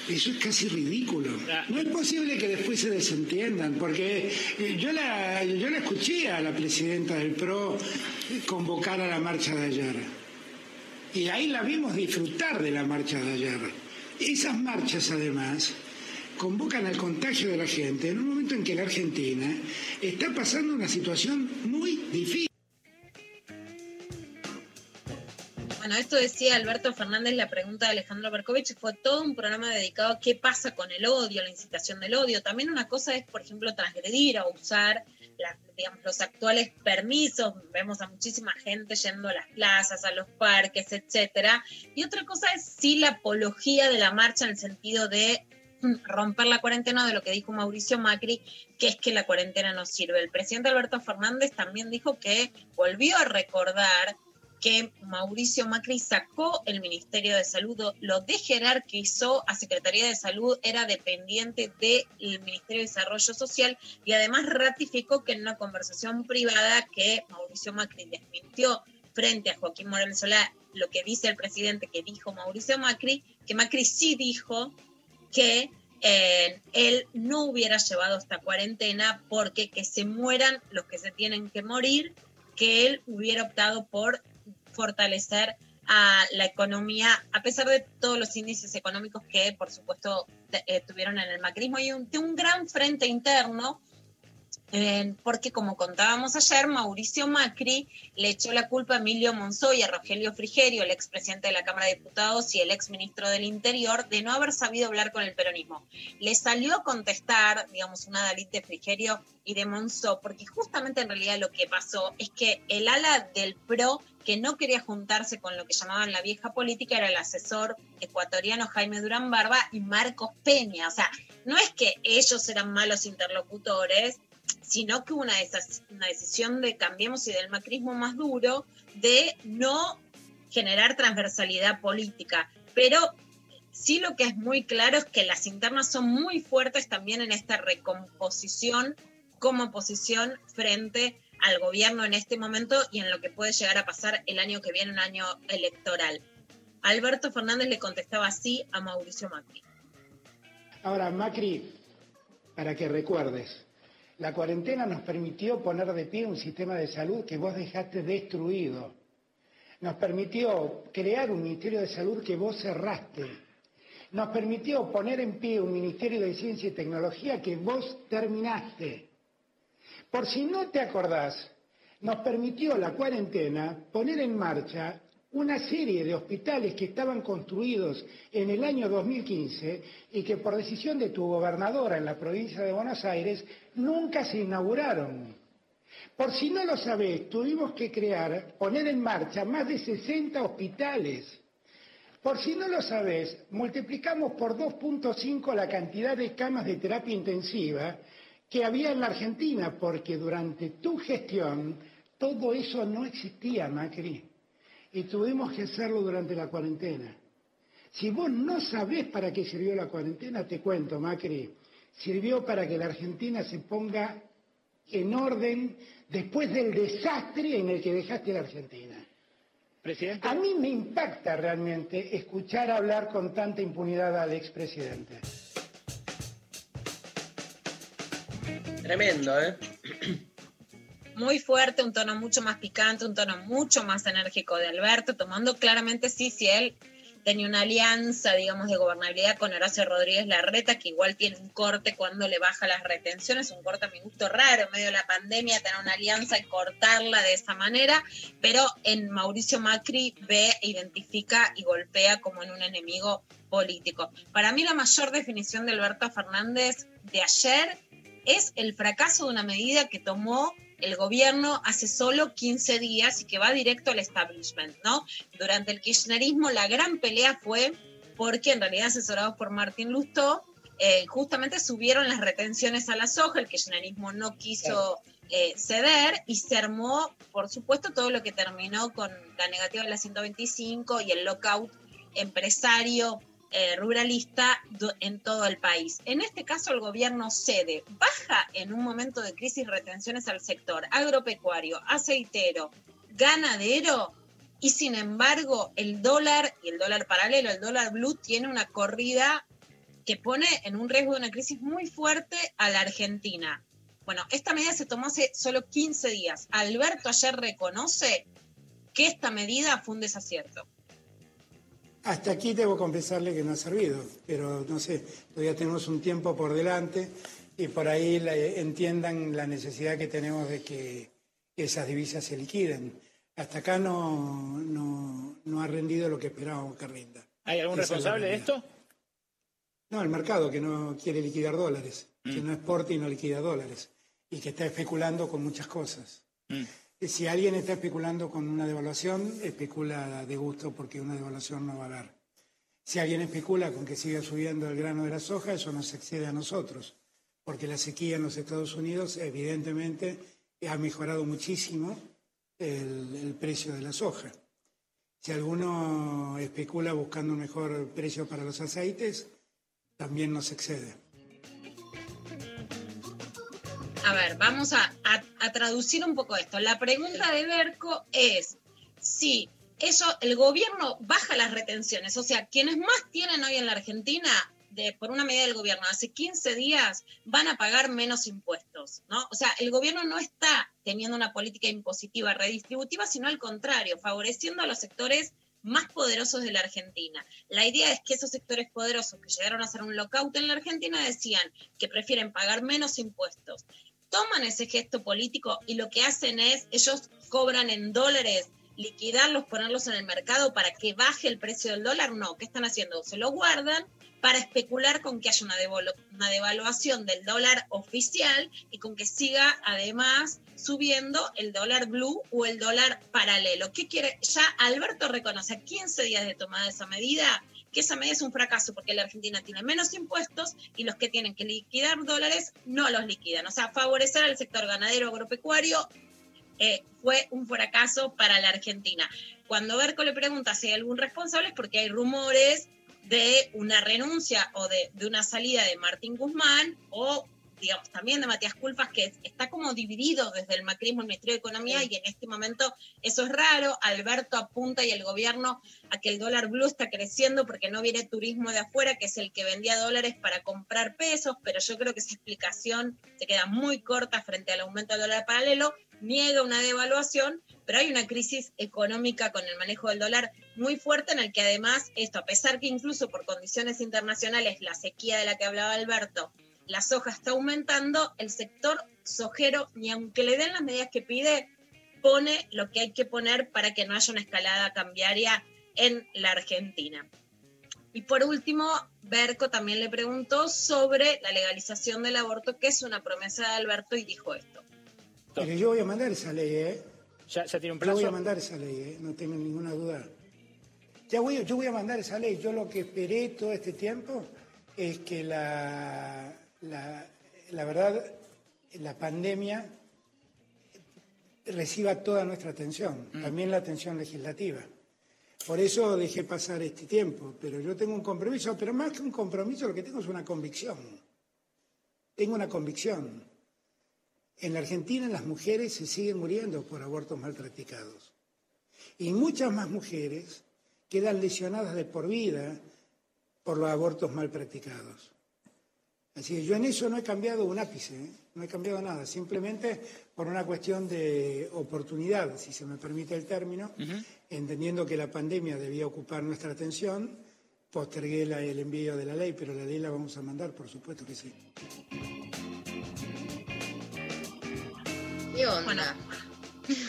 Eso es casi ridículo. No es posible que después se desentiendan, porque eh, yo la, yo la escuché a la presidenta del PRO convocar a la marcha de ayer. Y ahí la vimos disfrutar de la marcha de ayer. Esas marchas, además, convocan al contagio de la gente en un momento en que la Argentina está pasando una situación muy difícil. Bueno, esto decía Alberto Fernández, la pregunta de Alejandro Berkovich, fue todo un programa dedicado a qué pasa con el odio, la incitación del odio. También una cosa es, por ejemplo, transgredir o usar los actuales permisos. Vemos a muchísima gente yendo a las plazas, a los parques, etcétera. Y otra cosa es sí la apología de la marcha en el sentido de romper la cuarentena de lo que dijo Mauricio Macri, que es que la cuarentena no sirve. El presidente Alberto Fernández también dijo que volvió a recordar que Mauricio Macri sacó el Ministerio de Salud, lo dejerarquizó a Secretaría de Salud, era dependiente del Ministerio de Desarrollo Social y además ratificó que en una conversación privada que Mauricio Macri desmintió frente a Joaquín Morel Solá lo que dice el presidente que dijo Mauricio Macri, que Macri sí dijo que eh, él no hubiera llevado esta cuarentena porque que se mueran los que se tienen que morir, que él hubiera optado por fortalecer a la economía, a pesar de todos los índices económicos que, por supuesto, eh, tuvieron en el macrismo. Y un, un gran frente interno porque como contábamos ayer, Mauricio Macri le echó la culpa a Emilio y a Rogelio Frigerio, el expresidente de la Cámara de Diputados y el exministro del Interior, de no haber sabido hablar con el peronismo. Le salió a contestar, digamos, una Dalit de Frigerio y de Monzó, porque justamente en realidad lo que pasó es que el ala del PRO que no quería juntarse con lo que llamaban la vieja política era el asesor ecuatoriano Jaime Durán Barba y Marcos Peña. O sea, no es que ellos eran malos interlocutores, sino que una, una decisión de Cambiemos y del macrismo más duro de no generar transversalidad política. Pero sí lo que es muy claro es que las internas son muy fuertes también en esta recomposición como oposición frente al gobierno en este momento y en lo que puede llegar a pasar el año que viene, un año electoral. Alberto Fernández le contestaba así a Mauricio Macri. Ahora, Macri, para que recuerdes, la cuarentena nos permitió poner de pie un sistema de salud que vos dejaste destruido. Nos permitió crear un Ministerio de Salud que vos cerraste. Nos permitió poner en pie un Ministerio de Ciencia y Tecnología que vos terminaste. Por si no te acordás, nos permitió la cuarentena poner en marcha una serie de hospitales que estaban construidos en el año 2015 y que por decisión de tu gobernadora en la provincia de Buenos Aires nunca se inauguraron. Por si no lo sabés, tuvimos que crear, poner en marcha más de 60 hospitales. Por si no lo sabés, multiplicamos por 2.5 la cantidad de camas de terapia intensiva que había en la Argentina, porque durante tu gestión todo eso no existía, Macri y tuvimos que hacerlo durante la cuarentena. Si vos no sabés para qué sirvió la cuarentena, te cuento, Macri, sirvió para que la Argentina se ponga en orden después del desastre en el que dejaste la Argentina. Presidente. A mí me impacta realmente escuchar hablar con tanta impunidad al expresidente. Tremendo, ¿eh? Muy fuerte, un tono mucho más picante, un tono mucho más enérgico de Alberto, tomando claramente sí, si él tenía una alianza, digamos, de gobernabilidad con Horacio Rodríguez Larreta, que igual tiene un corte cuando le baja las retenciones, un corte a mi gusto raro, en medio de la pandemia, tener una alianza y cortarla de esa manera, pero en Mauricio Macri ve, identifica y golpea como en un enemigo político. Para mí la mayor definición de Alberto Fernández de ayer es el fracaso de una medida que tomó el gobierno hace solo 15 días y que va directo al establishment, ¿no? Durante el kirchnerismo la gran pelea fue porque en realidad asesorados por Martín Lustó, eh, justamente subieron las retenciones a la soja, el kirchnerismo no quiso eh, ceder y se armó, por supuesto, todo lo que terminó con la negativa de la 125 y el lockout empresario eh, ruralista en todo el país. En este caso, el gobierno cede, baja en un momento de crisis retenciones al sector agropecuario, aceitero, ganadero, y sin embargo, el dólar y el dólar paralelo, el dólar blue, tiene una corrida que pone en un riesgo de una crisis muy fuerte a la Argentina. Bueno, esta medida se tomó hace solo 15 días. Alberto ayer reconoce que esta medida fue un desacierto. Hasta aquí debo confesarle que no ha servido, pero no sé, todavía tenemos un tiempo por delante y por ahí entiendan la necesidad que tenemos de que esas divisas se liquiden. Hasta acá no, no, ha rendido lo que esperábamos que rinda. ¿Hay algún responsable de esto? No, el mercado que no quiere liquidar dólares, que mm. no exporta y no liquida dólares, y que está especulando con muchas cosas. Mm. Si alguien está especulando con una devaluación, especula de gusto porque una devaluación no va a dar. Si alguien especula con que siga subiendo el grano de la soja, eso nos excede a nosotros, porque la sequía en los Estados Unidos evidentemente ha mejorado muchísimo el, precio de la soja. Si alguno especula buscando un mejor precio para los aceites, también nos excede. A ver, vamos a, traducir un poco esto. La pregunta de Berco es si eso, el gobierno baja las retenciones, o sea, quienes más tienen hoy en la Argentina, por una medida del gobierno, hace 15 días van a pagar menos impuestos, ¿no? O sea, el gobierno no está teniendo una política impositiva redistributiva, sino al contrario, favoreciendo a los sectores más poderosos de la Argentina. La idea es que esos sectores poderosos que llegaron a hacer un lockout en la Argentina decían que prefieren pagar menos impuestos. Toman ese gesto político y lo que hacen es, ellos cobran en dólares, liquidarlos, ponerlos en el mercado para que baje el precio del dólar. No, ¿qué están haciendo? Se lo guardan para especular con que haya una, devolu- una devaluación del dólar oficial y con que siga además subiendo el dólar blue o el dólar paralelo. ¿Qué quiere? Ya Alberto reconoce a 15 días de tomada esa medida que esa medida es un fracaso porque la Argentina tiene menos impuestos y los que tienen que liquidar dólares no los liquidan. O sea, favorecer al sector ganadero agropecuario eh, fue un fracaso para la Argentina. Cuando Berco le pregunta si hay algún responsable es porque hay rumores de una renuncia o de, de una salida de Martín Guzmán o digamos también de Matías Culfas que está como dividido desde el macrismo el Ministerio de Economía y en este momento eso es raro. Alberto apunta y el gobierno a que el dólar blue está creciendo porque no viene turismo de afuera, que es el que vendía dólares para comprar pesos, pero yo creo que esa explicación se queda muy corta frente al aumento del dólar paralelo, niega una devaluación, pero hay una crisis económica con el manejo del dólar muy fuerte en el que además esto, a pesar que incluso por condiciones internacionales, la sequía de la que hablaba Alberto, la soja está aumentando, el sector sojero, ni aunque le den las medidas que pide, pone lo que hay que poner para que no haya una escalada cambiaria en la Argentina. Y por último, Berco también le preguntó sobre la legalización del aborto, que es una promesa de Alberto, y dijo esto. Pero yo voy a mandar esa ley, ¿eh? ¿Ya, ya tiene un Yo voy plazo? a mandar esa ley, ¿eh? no tengo ninguna duda. Ya voy, yo voy a mandar esa ley. Yo lo que esperé todo este tiempo es que la, la, la verdad, la pandemia reciba toda nuestra atención, también la atención legislativa. Por eso dejé pasar este tiempo, pero yo tengo un compromiso, pero más que un compromiso lo que tengo es una convicción. Tengo una convicción. En la Argentina las mujeres se siguen muriendo por abortos mal practicados. Y muchas más mujeres quedan lesionadas de por vida por los abortos mal practicados. Así que yo en eso no he cambiado un ápice, ¿eh? no he cambiado nada, simplemente por una cuestión de oportunidad, si se me permite el término, entendiendo que la pandemia debía ocupar nuestra atención, postergué la- el envío de la ley, pero la ley la vamos a mandar, por supuesto que sí. ¿Qué onda? Bueno,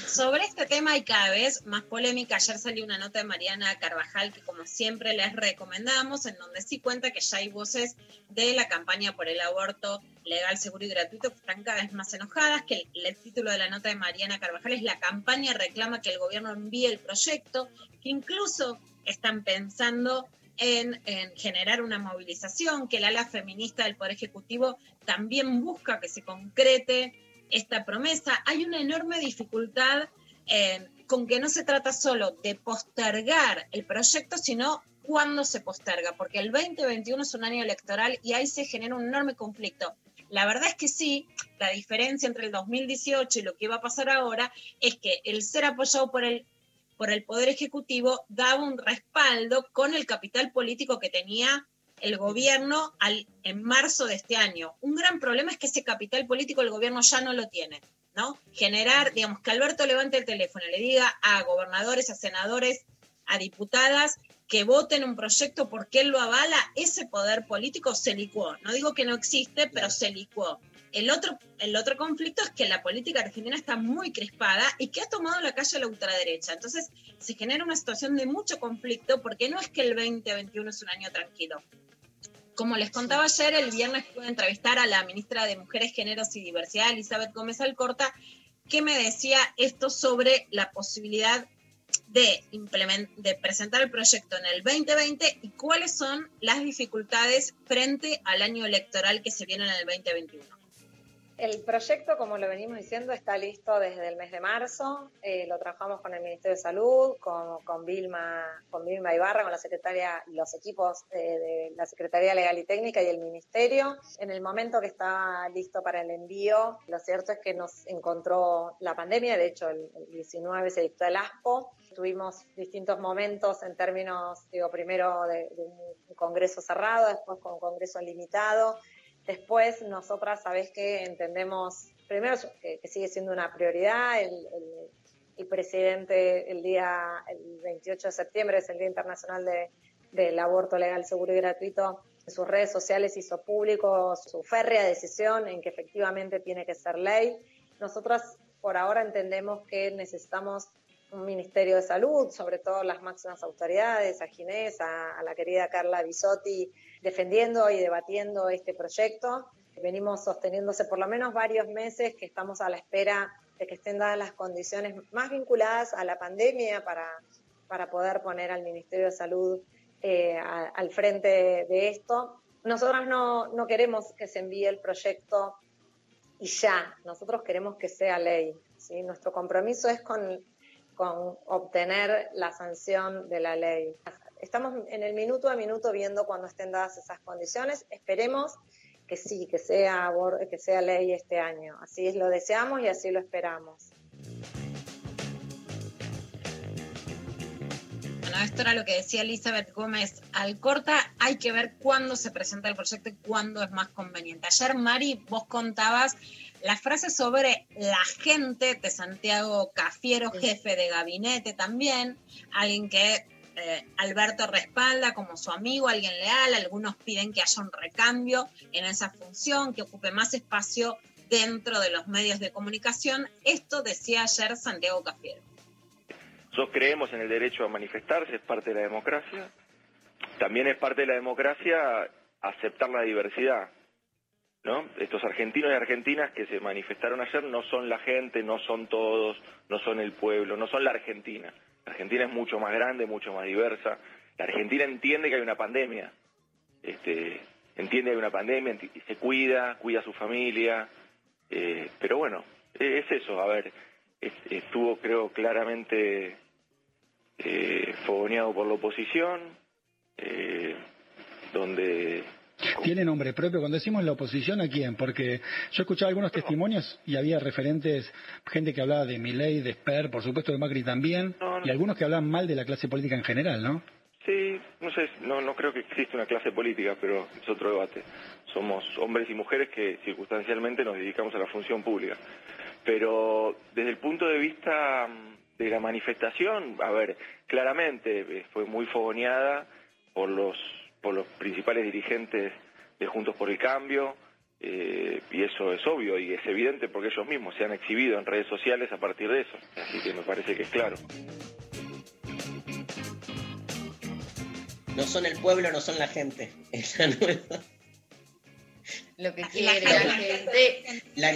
sobre este tema hay cada vez más polémica. Ayer salió una nota de Mariana Carvajal que como siempre les recomendamos, en donde sí cuenta que ya hay voces de la campaña por el aborto legal, seguro y gratuito que están cada vez más enojadas, que el, título de la nota de Mariana Carvajal es La campaña reclama que el gobierno envíe el proyecto, que incluso están pensando en, en generar una movilización, que el ala feminista del Poder Ejecutivo también busca que se concrete esta promesa. Hay una enorme dificultad eh, con que no se trata solo de postergar el proyecto, sino cuándo se posterga, porque el 2021 es un año electoral y ahí se genera un enorme conflicto. La verdad es que sí, la diferencia entre el 2018 y lo que va a pasar ahora es que el ser apoyado por el, por el Poder Ejecutivo daba un respaldo con el capital político que tenía el gobierno al, en marzo de este año. Un gran problema es que ese capital político el gobierno ya no lo tiene, ¿no? Generar, digamos, que Alberto levante el teléfono le diga a gobernadores, a senadores, a diputadas que voten un proyecto porque él lo avala, ese poder político se licuó. No digo que no existe, pero se licuó. El otro, el otro conflicto es que la política argentina está muy crispada y que ha tomado la calle a la ultraderecha. Entonces se genera una situación de mucho conflicto porque no es que el 2021 es un año tranquilo. Como les contaba ayer, el viernes pude entrevistar a la ministra de Mujeres, Géneros y Diversidad, Elizabeth Gómez Alcorta, que me decía esto sobre la posibilidad de, de presentar el proyecto en el 2020 y cuáles son las dificultades frente al año electoral que se viene en el 2021. El proyecto, como lo venimos diciendo, está listo desde el mes de marzo. Eh, lo trabajamos con el Ministerio de Salud, con, con, Vilma, con Vilma Ibarra, con la secretaria, los equipos eh, de la Secretaría Legal y Técnica y el Ministerio. En el momento que estaba listo para el envío, lo cierto es que nos encontró la pandemia. De hecho, el, el 19 se dictó el ASPO. Tuvimos distintos momentos en términos, digo, primero de, de un congreso cerrado, después con un congreso limitado Después, nosotras, sabés que entendemos, primero que, sigue siendo una prioridad, el, presidente el día, el 28 de septiembre es el Día Internacional de, del Aborto Legal, Seguro y Gratuito, en sus redes sociales hizo público su férrea decisión en que efectivamente tiene que ser ley. Nosotras por ahora entendemos que necesitamos Ministerio de Salud, sobre todo las máximas autoridades, a Ginés, a, la querida Carla Bisotti, defendiendo y debatiendo este proyecto. Venimos sosteniéndose por lo menos varios meses que estamos a la espera de que estén dadas las condiciones más vinculadas a la pandemia para, para poder poner al Ministerio de Salud eh, al frente de, de esto. Nosotros no, no queremos que se envíe el proyecto y ya, nosotros queremos que sea ley. ¿sí? Nuestro compromiso es con con obtener la sanción de la ley. Estamos en el minuto a minuto viendo cuando estén dadas esas condiciones. Esperemos que sí, que sea, que sea ley este año. Así lo deseamos y así lo esperamos. Bueno, esto era lo que decía Elizabeth Gómez Alcorta. Hay que ver cuándo se presenta el proyecto y cuándo es más conveniente. Ayer, Mari, vos contabas la frase sobre la gente de Santiago Cafiero, jefe de gabinete también, alguien que eh, Alberto respalda como su amigo, alguien leal, algunos piden que haya un recambio en esa función, que ocupe más espacio dentro de los medios de comunicación. Esto decía ayer Santiago Cafiero. Nosotros creemos en el derecho a manifestarse, es parte de la democracia. También es parte de la democracia aceptar la diversidad. ¿No? Estos argentinos y argentinas que se manifestaron ayer no son la gente, no son todos, no son el pueblo, no son la Argentina. La Argentina es mucho más grande, mucho más diversa. La Argentina entiende que hay una pandemia, este, entiende que hay una pandemia, se cuida, cuida a su familia, eh, pero bueno, es eso, a ver, es, estuvo creo claramente eh, fogoneado por la oposición, eh, donde ¿Tiene nombre propio? Cuando decimos la oposición, ¿a quién? Porque yo escuchaba algunos testimonios y había referentes, gente que hablaba de Milei, de Sper, por supuesto de Macri también, no, no. y algunos que hablaban mal de la clase política en general, ¿no? Sí, no sé, no, no creo que exista una clase política, pero es otro debate. Somos hombres y mujeres que circunstancialmente nos dedicamos a la función pública. Pero desde el punto de vista de la manifestación, a ver, claramente eh, fue muy fogoneada por los por los principales dirigentes de Juntos por el Cambio, eh, y eso es obvio y es evidente porque ellos mismos se han exhibido en redes sociales a partir de eso, así que me parece que es claro. No son el pueblo, no son la gente. Lo que quiere la, gente. La,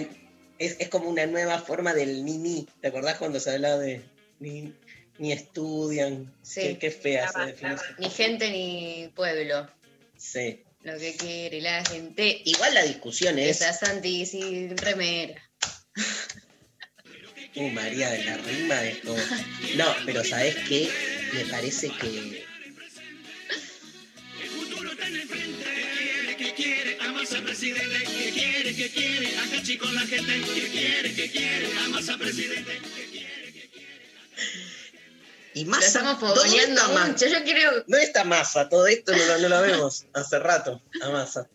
es, es, como una nueva forma del ni ni. ¿Te acordás cuando se hablaba de ni, ni estudian. Sí. Qué, qué fea esa definición. Ni gente ni pueblo. Sí. Lo que quiere la gente. Igual la discusión es. Esa Santi sin remera. Uh, María de la rima es como. No, pero ¿sabes qué? Me parece que. que quiere, a masa presidente, Y masa, estamos fogoneando mucho. Yo creo. No está masa, todo esto no, no lo vemos hace rato, a masa.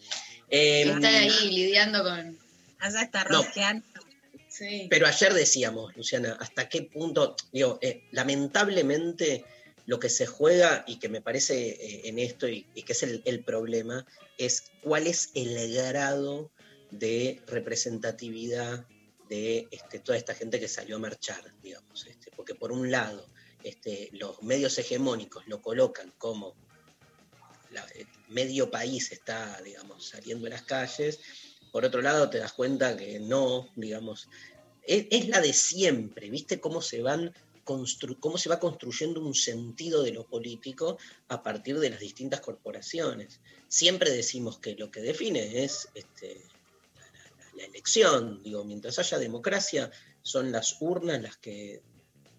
Eh, Están ahí lidiando con. Allá está rosqueando. No. Sí. Pero ayer decíamos, Luciana, hasta qué punto, digo, eh, lamentablemente lo que se juega y que me parece eh, en esto y, y que es el, el, problema es cuál es el grado de representatividad de este, toda esta gente que salió a marchar, digamos, este, porque por un lado este, los medios hegemónicos lo colocan como medio país está, digamos, saliendo de las calles, por otro lado te das cuenta que no, digamos, es, la de siempre, ¿viste cómo se van cómo se va construyendo un sentido de lo político a partir de las distintas corporaciones. Siempre decimos que lo que define es este, la, la, la elección. Digo, mientras haya democracia, son las urnas las que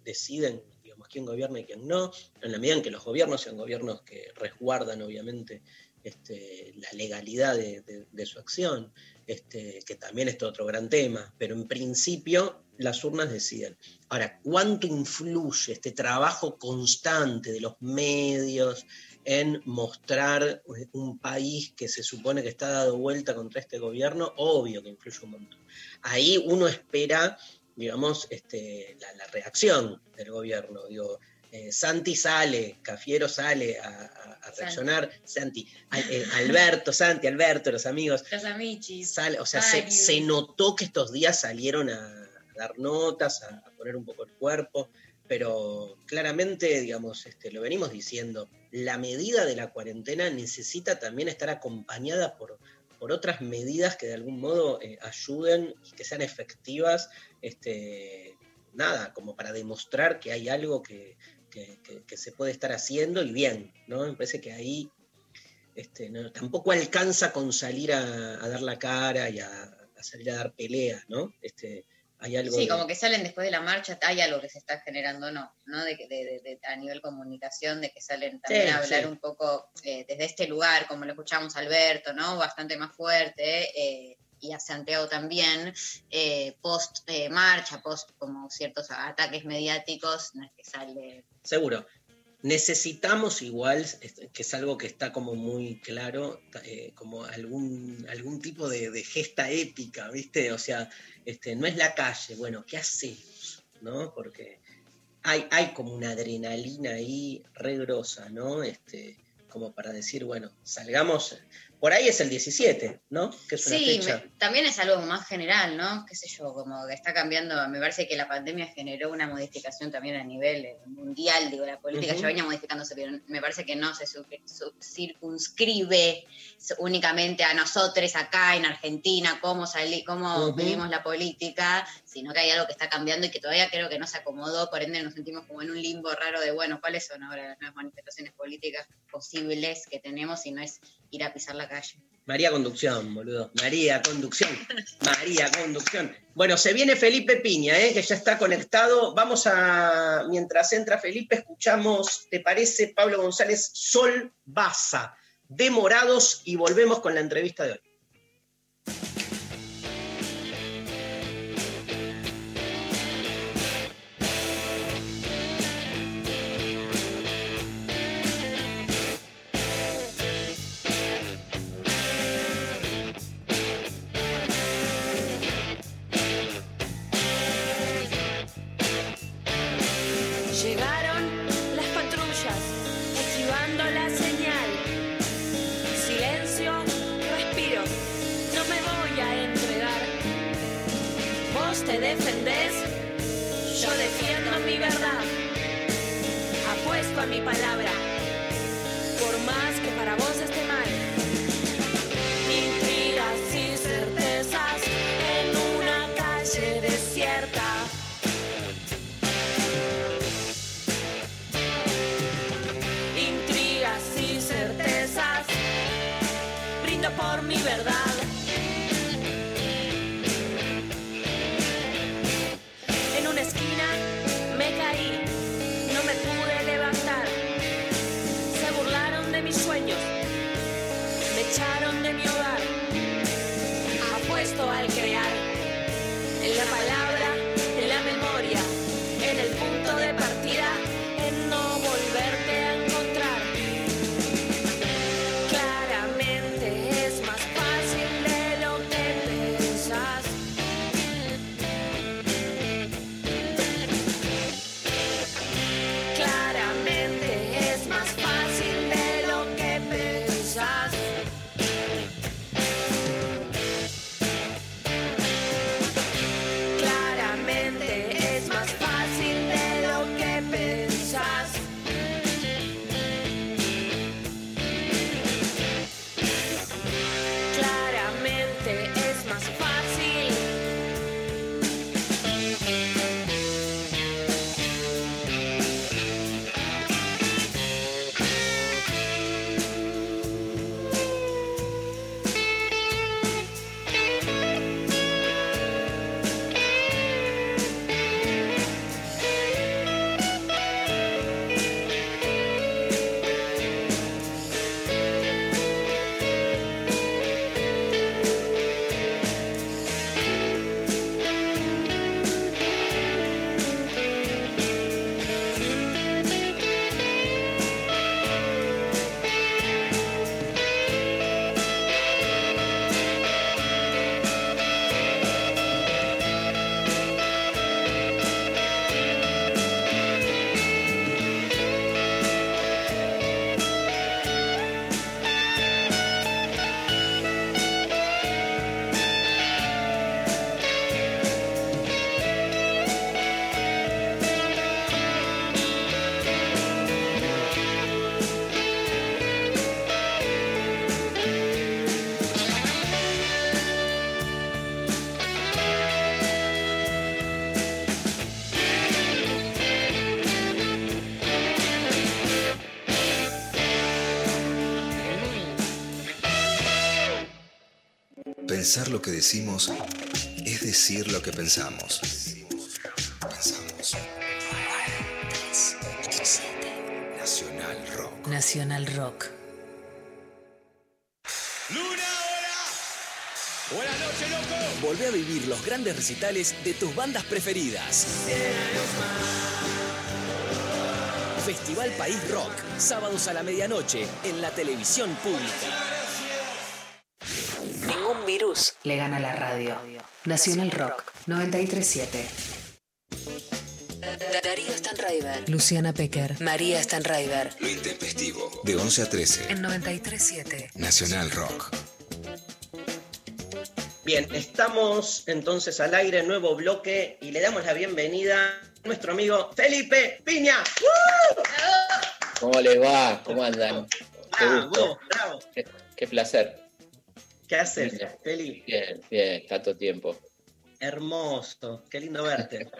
deciden quién gobierna y quién no, en la medida en que los gobiernos sean gobiernos que resguardan, obviamente, este, la legalidad de su acción, este, que también es otro gran tema, pero en principio las urnas deciden. Ahora, ¿cuánto influye este trabajo constante de los medios en mostrar un país que se supone que está dado vuelta contra este gobierno? Obvio que influye un montón. Ahí uno espera, digamos, este, la, la reacción del gobierno. Digo, eh, Santi sale, Cafiero sale a, a- a reaccionar, Santi, eh, Alberto, Santi, Alberto, los amigos, Los amichis. sale, o sea, se, notó que estos días salieron a, a dar notas, a, a poner un poco el cuerpo, pero claramente, digamos, este, lo venimos diciendo, la medida de la cuarentena necesita también estar acompañada por, por otras medidas que de algún modo eh, ayuden y que sean efectivas, este, nada, como para demostrar que hay algo que, que- que- que se puede estar haciendo y bien, ¿no? Me parece que ahí este, no, tampoco alcanza con salir a, a dar la cara y a, a salir a dar pelea, ¿no? Este, hay algo Sí, de- como que salen después de la marcha, hay algo que se está generando, ¿no? ¿no? De, a nivel comunicación, de que salen también Sí, a hablar sí. un poco eh, desde este lugar, como lo escuchamos Alberto, ¿no? Bastante más fuerte, eh, y a Santiago también, eh, post eh, marcha, post como ciertos ataques mediáticos, que sale Seguro. Necesitamos igual, que es algo que está como muy claro, eh, como algún, algún tipo de, de gesta épica, ¿viste? O sea, este, no es la calle, bueno, ¿qué hacemos? ¿No? Porque hay, hay como una adrenalina ahí re grosa, ¿no? Este, como para decir, bueno, salgamos. Por ahí es el 17, ¿no? Que es una Sí, fecha. me- también es algo más general, ¿no? Qué sé yo, como que está cambiando, me parece que la pandemia generó una modificación también a nivel eh, mundial, digo, la política Ujú. ya venía modificándose, pero me parece que no se circunscribe únicamente a nosotros acá en Argentina, cómo salí, cómo vivimos la política, sino que hay algo que está cambiando y que todavía creo que no se acomodó, por ende nos sentimos como en un limbo raro de, bueno, ¿cuáles son ahora las nuevas manifestaciones políticas posibles que tenemos si no es ir a pisar la calle? María Conducción, boludo. María Conducción. María Conducción. Bueno, se viene Felipe Piña, ¿eh? que ya está conectado. Vamos a, mientras entra Felipe, escuchamos, ¿te parece, Pablo González, Sol Baza, Demorados, y volvemos con la entrevista de hoy. Pensar lo que decimos es decir lo que pensamos. Pensamos. Nacional Rock. Nacional Rock. Buenas noches, loco. Volvé a vivir los grandes recitales de tus bandas preferidas. Festival País Rock, sábados a la medianoche en la televisión pública. Ningún virus le gana la radio. Nacional Rock 937. Darío Stanraiver. Luciana Pecker. María Stanraiver. Lo intempestivo. De 11 a 13. En 937. Nacional Rock. Bien, estamos entonces al aire, nuevo bloque, y le damos la bienvenida a nuestro amigo Felipe Piña. ¡Uh! ¿Cómo les va? ¿Cómo andan? Bravo, bravo. Qué, qué placer. ¿Qué haces, Bien. Feli? Bien, bien, tanto tiempo. Hermoso, qué lindo verte.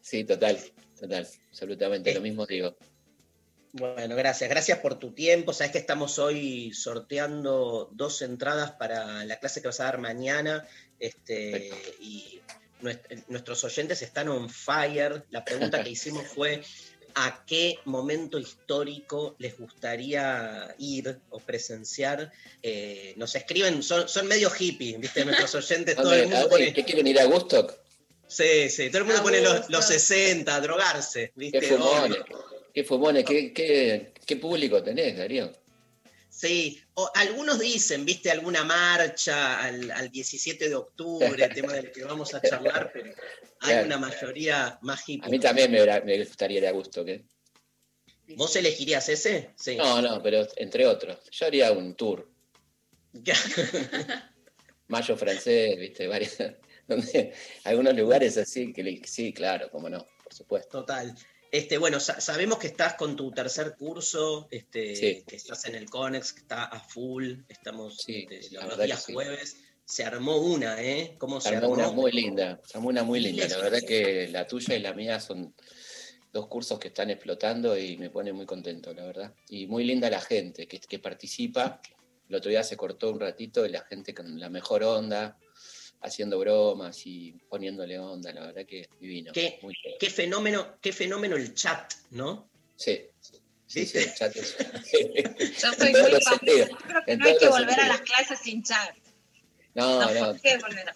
Sí, total, total, absolutamente, lo mismo digo. Bueno, gracias. Gracias por tu tiempo. Sabes que estamos hoy sorteando dos entradas para la clase que vas a dar mañana. Este, y nuest- nuestros oyentes están on fire. La pregunta que hicimos fue: ¿a qué momento histórico les gustaría ir o presenciar? Eh, nos escriben, son, son medio hippies, ¿viste? Nuestros oyentes, todo ¿Dónde- el mundo dónde- pone. ¿Qué quieren ir a Woodstock? Sí, sí, todo el mundo A pone los, los 60, a drogarse, ¿viste? ¿Qué fumones? ¿Qué fumones? ¿Qué, qué, qué público tenés, Darío? Sí, o algunos dicen, viste, alguna marcha al, al 17 de octubre, tema del que vamos a charlar, pero hay Claro. una mayoría más A hippie. mí también me, me gustaría ir a Woodstock, ¿eh? ¿Vos elegirías ese? Sí. No, no, pero entre otros. Yo haría un tour. Mayo francés, viste, varios, donde, algunos lugares así que sí, claro, cómo no, por supuesto. Total. Este, bueno, sa- sabemos que estás con tu tercer curso, este, Sí. que estás en el CONEX, que está a full, estamos este, los, días sí. jueves. Se armó una, ¿eh? ¿Cómo se Se armó armó? una muy linda, se armó una muy linda. La verdad que la tuya y la mía son dos cursos que están explotando y me pone muy contento, la verdad. Y muy linda la gente que, que participa. El otro día se cortó un ratito y la gente con la mejor onda, haciendo bromas y poniéndole onda, la verdad que divino. ¿Qué, Muy bien. qué fenómeno, qué fenómeno el chat, ¿no? Sí, sí, sí, el chat es- Yo soy muy fan. creo que no hay que volver a las clases sin chat. No, No, no, ¿por qué volver a-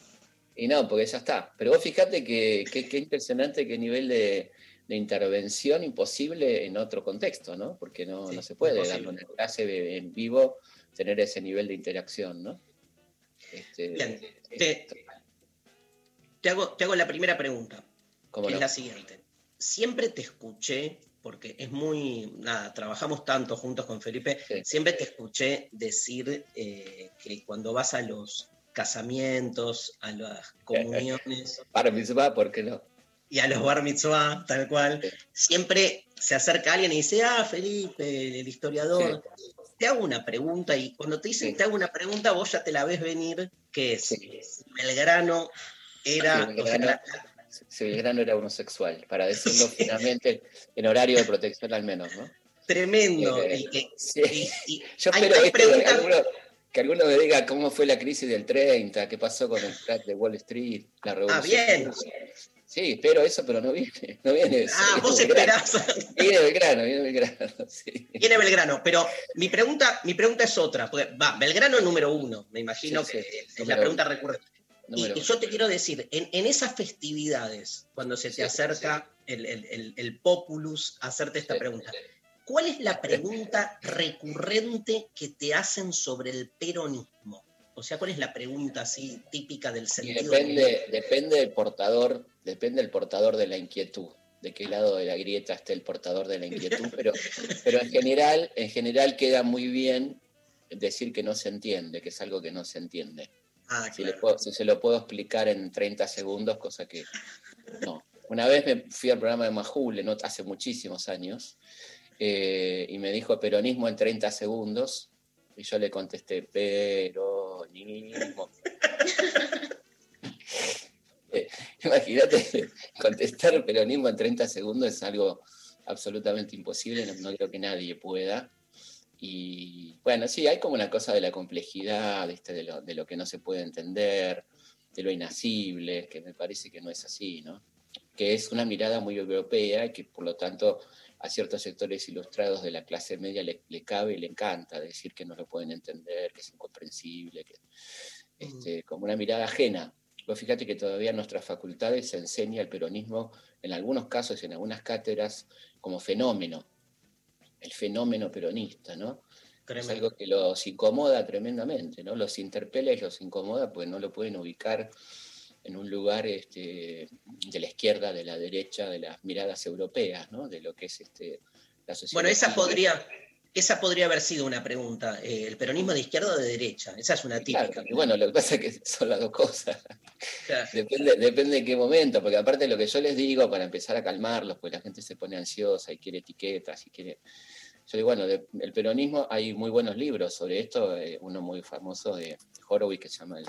Y no, porque ya está. Pero vos fíjate que impresionante qué nivel de, de intervención imposible en otro contexto, ¿no? Porque no, no se puede dar una clase en vivo tener ese nivel de interacción, ¿no? Este, Bien, te, te hago, te hago la primera pregunta, ¿Cómo que no? es la siguiente. Siempre te escuché, porque es muy, nada, trabajamos tanto juntos con Felipe, siempre te escuché decir eh, que cuando vas a los casamientos, a las comuniones Para mitzvah, ¿por qué no? y a los bar mitzvah, tal cual, siempre se acerca alguien y dice, ah, Felipe, el historiador. Te hago una pregunta y cuando te dicen te hago una pregunta, vos ya te la ves venir, que es, Belgrano era... Sí, o sea, Belgrano- la- sí, Belgrano era homosexual, para decirlo finalmente en horario de protección al menos, ¿no? tremendo. Eh, y que- sí. y- y Yo hay- espero hay que alguno, que alguno me diga cómo fue la crisis del 30, qué pasó con el crack de Wall Street, la revolución. bien. Sí, espero eso, pero no viene. No viene eso. Ah, vos Belgrano. esperás. Viene Belgrano, viene Belgrano. sí. Viene Belgrano, pero mi pregunta, mi pregunta es otra. Porque, va, Belgrano número uno, me imagino Sí, que sí, es la pregunta uno. recurrente. Y, Número y yo te quiero decir, en, en esas festividades, cuando se te acerca El, el, el- el populus hacerte esta pregunta, ¿cuál es la pregunta recurrente que te hacen sobre el peronismo? O sea, ¿cuál es la pregunta así típica del Y sentido? depende, depende del portador, depende del portador de la inquietud, de qué lado de la grieta esté el portador de la inquietud, pero, pero en general, en general queda muy bien decir que no se entiende, que es algo que no se entiende. Ah, si, le puedo- si se lo puedo explicar en 30 segundos, cosa que no. Una vez me fui al programa de Majul, en ot- hace muchísimos años, eh, y me dijo peronismo en 30 segundos, y yo le contesté Eh, Imagínate, contestar peronismo en 30 segundos es algo absolutamente imposible, no, creo que nadie pueda. Y bueno, sí, hay como una cosa de la complejidad, ¿viste? De, lo, de lo que no se puede entender, de lo inacible, que me parece que no es así, ¿no? Que es una mirada muy europea y que por lo tanto a ciertos sectores ilustrados de la clase media le, le cabe y le encanta decir que no lo pueden entender, que es incomprensible, que, este, como una mirada ajena. Vos fíjate que todavía en nuestras facultades se enseña el peronismo, en algunos casos, en algunas cátedras, como fenómeno, el fenómeno peronista, ¿no? Es algo que los incomoda tremendamente, ¿no? Los interpela y los incomoda, pues no lo pueden ubicar en un lugar este, de la izquierda, de la derecha, de las miradas europeas, ¿no? De lo que es este, la sociedad. Bueno, esa podría, esa podría haber sido una pregunta. eh, ¿El peronismo de izquierda o de derecha? Esa es una típica. Claro, bueno, lo que pasa es que son las dos cosas. Depende, depende de qué momento, porque aparte de lo que yo les digo, para empezar a calmarlos, pues la gente se pone ansiosa y quiere etiquetas y quiere... Yo digo, bueno, de- el peronismo, hay muy buenos libros sobre esto, eh, uno muy famoso de Horowitz que se llama el-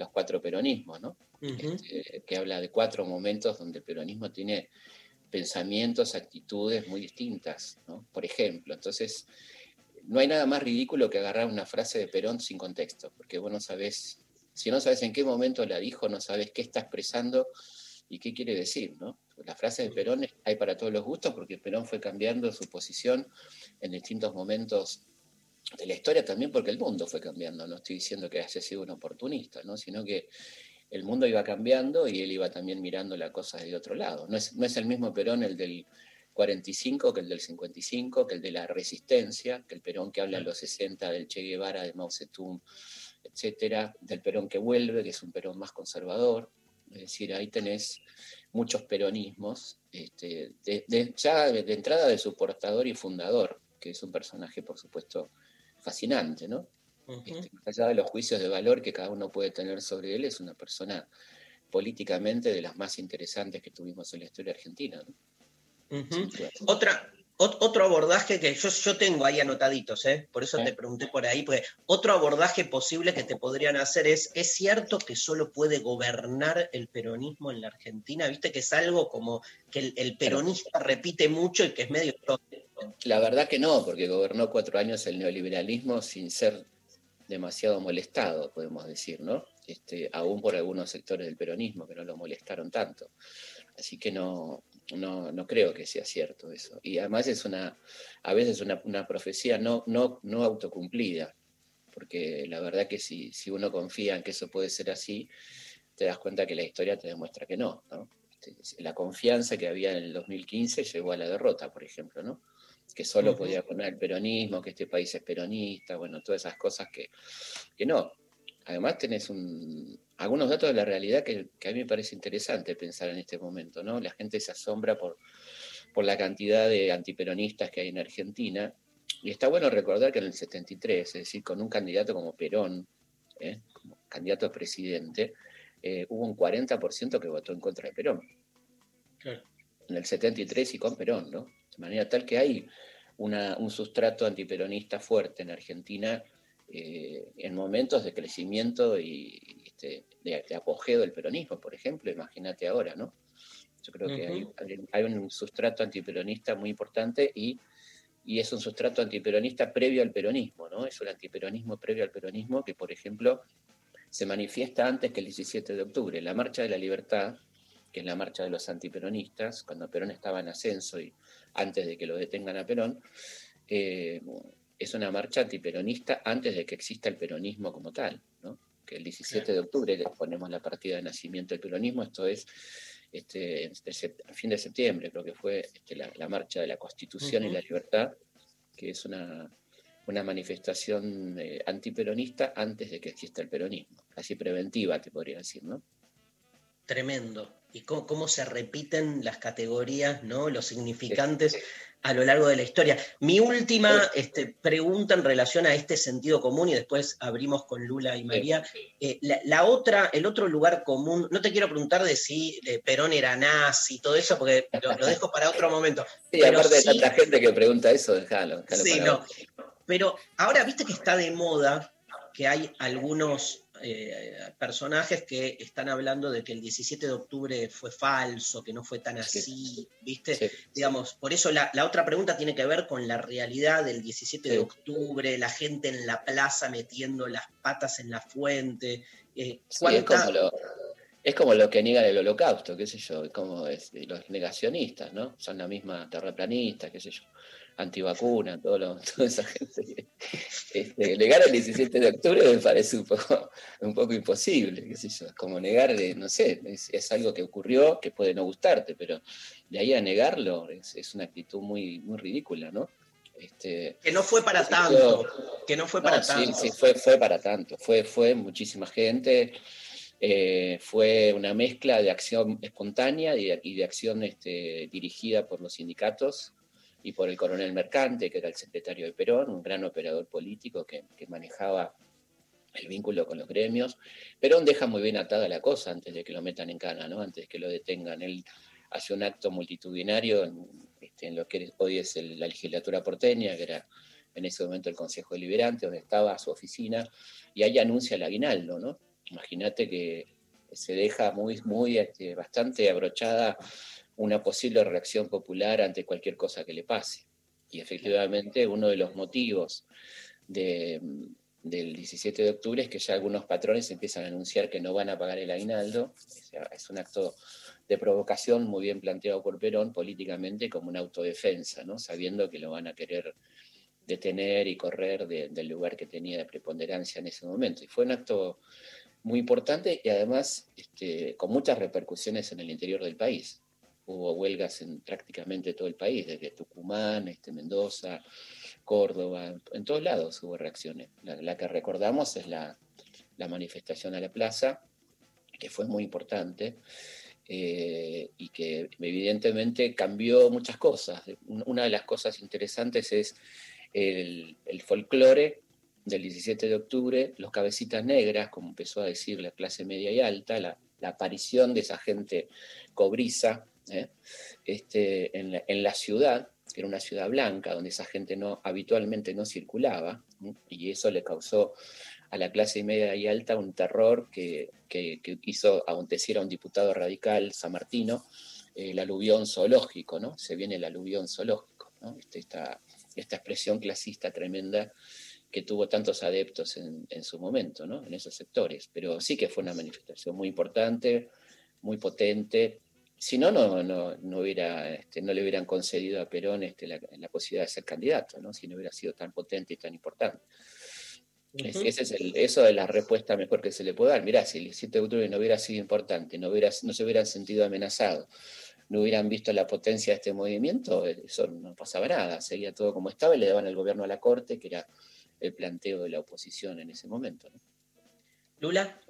Los Cuatro Peronismos, ¿no? Este, que habla de cuatro momentos donde el peronismo tiene pensamientos, actitudes muy distintas, ¿no? Por ejemplo, entonces, no hay nada más ridículo que agarrar una frase de Perón sin contexto, porque vos no sabés, si no sabes en qué momento la dijo, no sabes qué está expresando y qué quiere decir, ¿no? La frase de Perón hay para todos los gustos porque Perón fue cambiando su posición en distintos momentos de la historia también porque el mundo fue cambiando, no estoy diciendo que haya sido un oportunista, ¿no? sino que el mundo iba cambiando y él iba también mirando la cosa de otro lado. No es, no es el mismo Perón el del 45 que el del 55, que el de la resistencia, que el Perón que habla en los 60 del Che Guevara, de Mao Zedong, etcétera, del Perón que vuelve, que es un Perón más conservador. Es decir, ahí tenés muchos peronismos, este, de- de- ya de entrada de su portador y fundador, que es un personaje, por supuesto, fascinante, ¿no? Este, más allá de los juicios de valor que cada uno puede tener sobre él, es una persona políticamente de las más interesantes que tuvimos en la historia argentina. ¿no? Otra, ot- otro abordaje que yo, yo tengo ahí anotaditos, ¿eh? por eso te pregunté por ahí, porque otro abordaje posible que te podrían hacer es, ¿es cierto que solo puede gobernar el peronismo en la Argentina? Viste que es algo como que el, el peronista repite mucho y que es medio... La verdad que no, porque gobernó cuatro años el neoliberalismo sin ser demasiado molestado, podemos decir, ¿no? Este, aún por algunos sectores del peronismo que no lo molestaron tanto. Así que no, no, no creo que sea cierto eso. Y además es una, a veces una, una profecía no, no, no autocumplida, porque la verdad que si, si uno confía en que eso puede ser así, te das cuenta que la historia te demuestra que no, ¿no? Este, La confianza que había en el 2015 llegó a la derrota, por ejemplo, ¿no? Que solo podía poner el peronismo, que este país es peronista, bueno, todas esas cosas que, que no. Además tenés un, algunos datos de la realidad que, que a mí me parece interesante pensar en este momento, ¿no? La gente se asombra por, por la cantidad de antiperonistas que hay en Argentina, y está bueno recordar que en el 73, es decir, con un candidato como Perón, ¿eh? como candidato a presidente, eh, hubo un 40% que votó en contra de Perón en el 73 y con Perón, ¿no? De manera tal que hay una- un sustrato antiperonista fuerte en Argentina eh, en momentos de crecimiento y este, de, de apogeo del peronismo, por ejemplo, imagínate ahora, ¿no? Yo creo que hay- hay un sustrato antiperonista muy importante y, y es un sustrato antiperonista previo al peronismo, ¿no? Es un antiperonismo previo al peronismo que, por ejemplo, se manifiesta antes que el 17 de octubre. La Marcha de la Libertad, que es la marcha de los antiperonistas, cuando Perón estaba en ascenso y antes de que lo detengan a Perón, eh, es una marcha antiperonista antes de que exista el peronismo como tal, ¿no? que el 17 de octubre le ponemos la partida de nacimiento del peronismo, esto es este, fin de septiembre, creo que fue este, la, la marcha de la Constitución y la Libertad, que es una, una manifestación eh, antiperonista antes de que exista el peronismo, así preventiva, te podría decir, ¿no? Tremendo. Y cómo, cómo se repiten las categorías, ¿no? Los significantes a lo largo de la historia. Mi última este, pregunta en relación a este sentido común, y después abrimos con Lula y María. Eh, la, la otra, el otro lugar común, no te quiero preguntar de si eh, Perón era nazi y todo eso, porque lo, lo dejo para otro momento. Sí, Pero aparte de sí- tanta gente que pregunta eso, déjalo. Sí, no. Pero ahora viste que está de moda que hay algunos, eh, personajes que están hablando de que el 17 de octubre fue falso, que no fue tan así, ¿viste? Digamos, por eso la, la otra pregunta tiene que ver con la realidad del 17 de octubre, la gente en la plaza metiendo las patas en la fuente. eh, cuánta- lo, es como lo que niegan el holocausto, qué sé yo, es como es- los negacionistas, ¿no? Son la misma terraplanista, qué sé yo, antivacuna, todo lo- toda esa gente. que- Este, negar el 17 de octubre me parece un poco, un poco imposible, qué sé yo, es como negar, eh, no sé, es, es algo que ocurrió que puede no gustarte, pero de ahí a negarlo es, es una actitud muy, muy ridícula, ¿no? Este, que no fue para Yo- tanto, que no fue para no, sí, tanto. sí, fue, fue para tanto. Fue, fue muchísima gente. Eh, fue una mezcla de acción espontánea y de, acción este, dirigida por los sindicatos y por el coronel Mercante, que era el secretario de Perón, un gran operador político que, manejaba el vínculo con los gremios. Perón deja muy bien atada la cosa antes de que lo metan en cana, ¿no? antes de que lo detengan. Él hace un acto multitudinario en, este, lo que hoy es la legislatura porteña, que era en ese momento el Consejo Deliberante, donde estaba su oficina, y ahí anuncia el aguinaldo, ¿no? Imagínate que se deja muy, muy, este, bastante abrochada una posible reacción popular ante cualquier cosa que le pase. Y efectivamente uno de los motivos de, del 17 de octubre es que ya algunos patrones empiezan a anunciar que no van a pagar el aguinaldo. Es un acto de provocación muy bien planteado por Perón políticamente como una autodefensa, ¿no? sabiendo que lo van a querer detener y correr de- del lugar que tenía de preponderancia en ese momento. Y fue un acto muy importante y además este, con muchas repercusiones en el interior del país. Hubo huelgas en prácticamente todo el país, desde Tucumán, este, Mendoza, Córdoba, en todos lados hubo reacciones. La, que recordamos es la, manifestación a la plaza, que fue muy importante eh, y que evidentemente cambió muchas cosas. Una de las cosas interesantes es el folclore del 17 de octubre, los cabecitas negras, como empezó a decir la clase media y alta, la, aparición de esa gente cobriza ¿eh? este, en, la, ciudad, que era una ciudad blanca, donde esa gente no, habitualmente no circulaba, y eso le causó a la clase media y alta un terror que, que, que hizo acontecer a un diputado radical, San Martino, eh, el aluvión zoológico, ¿no? Se viene el aluvión zoológico. Este, esta, esta expresión clasista tremenda que tuvo tantos adeptos en, en, su momento, ¿no? en esos sectores. Pero sí que fue una manifestación muy importante, muy potente. Si no, no, no, no, hubiera, este, no le hubieran concedido a Perón este, la, la, posibilidad de ser candidato, ¿no? si no hubiera sido tan potente y tan importante. Uh -huh. Ese es el, eso es la respuesta mejor que se le puede dar. Mirá, si el 17 de octubre no hubiera sido importante, no, hubiera, no se hubieran sentido amenazados, no hubieran visto la potencia de este movimiento, eso no pasaba nada, seguía todo como estaba y le daban el gobierno a la corte, que era el planteo de la oposición en ese momento. ¿no? Lula.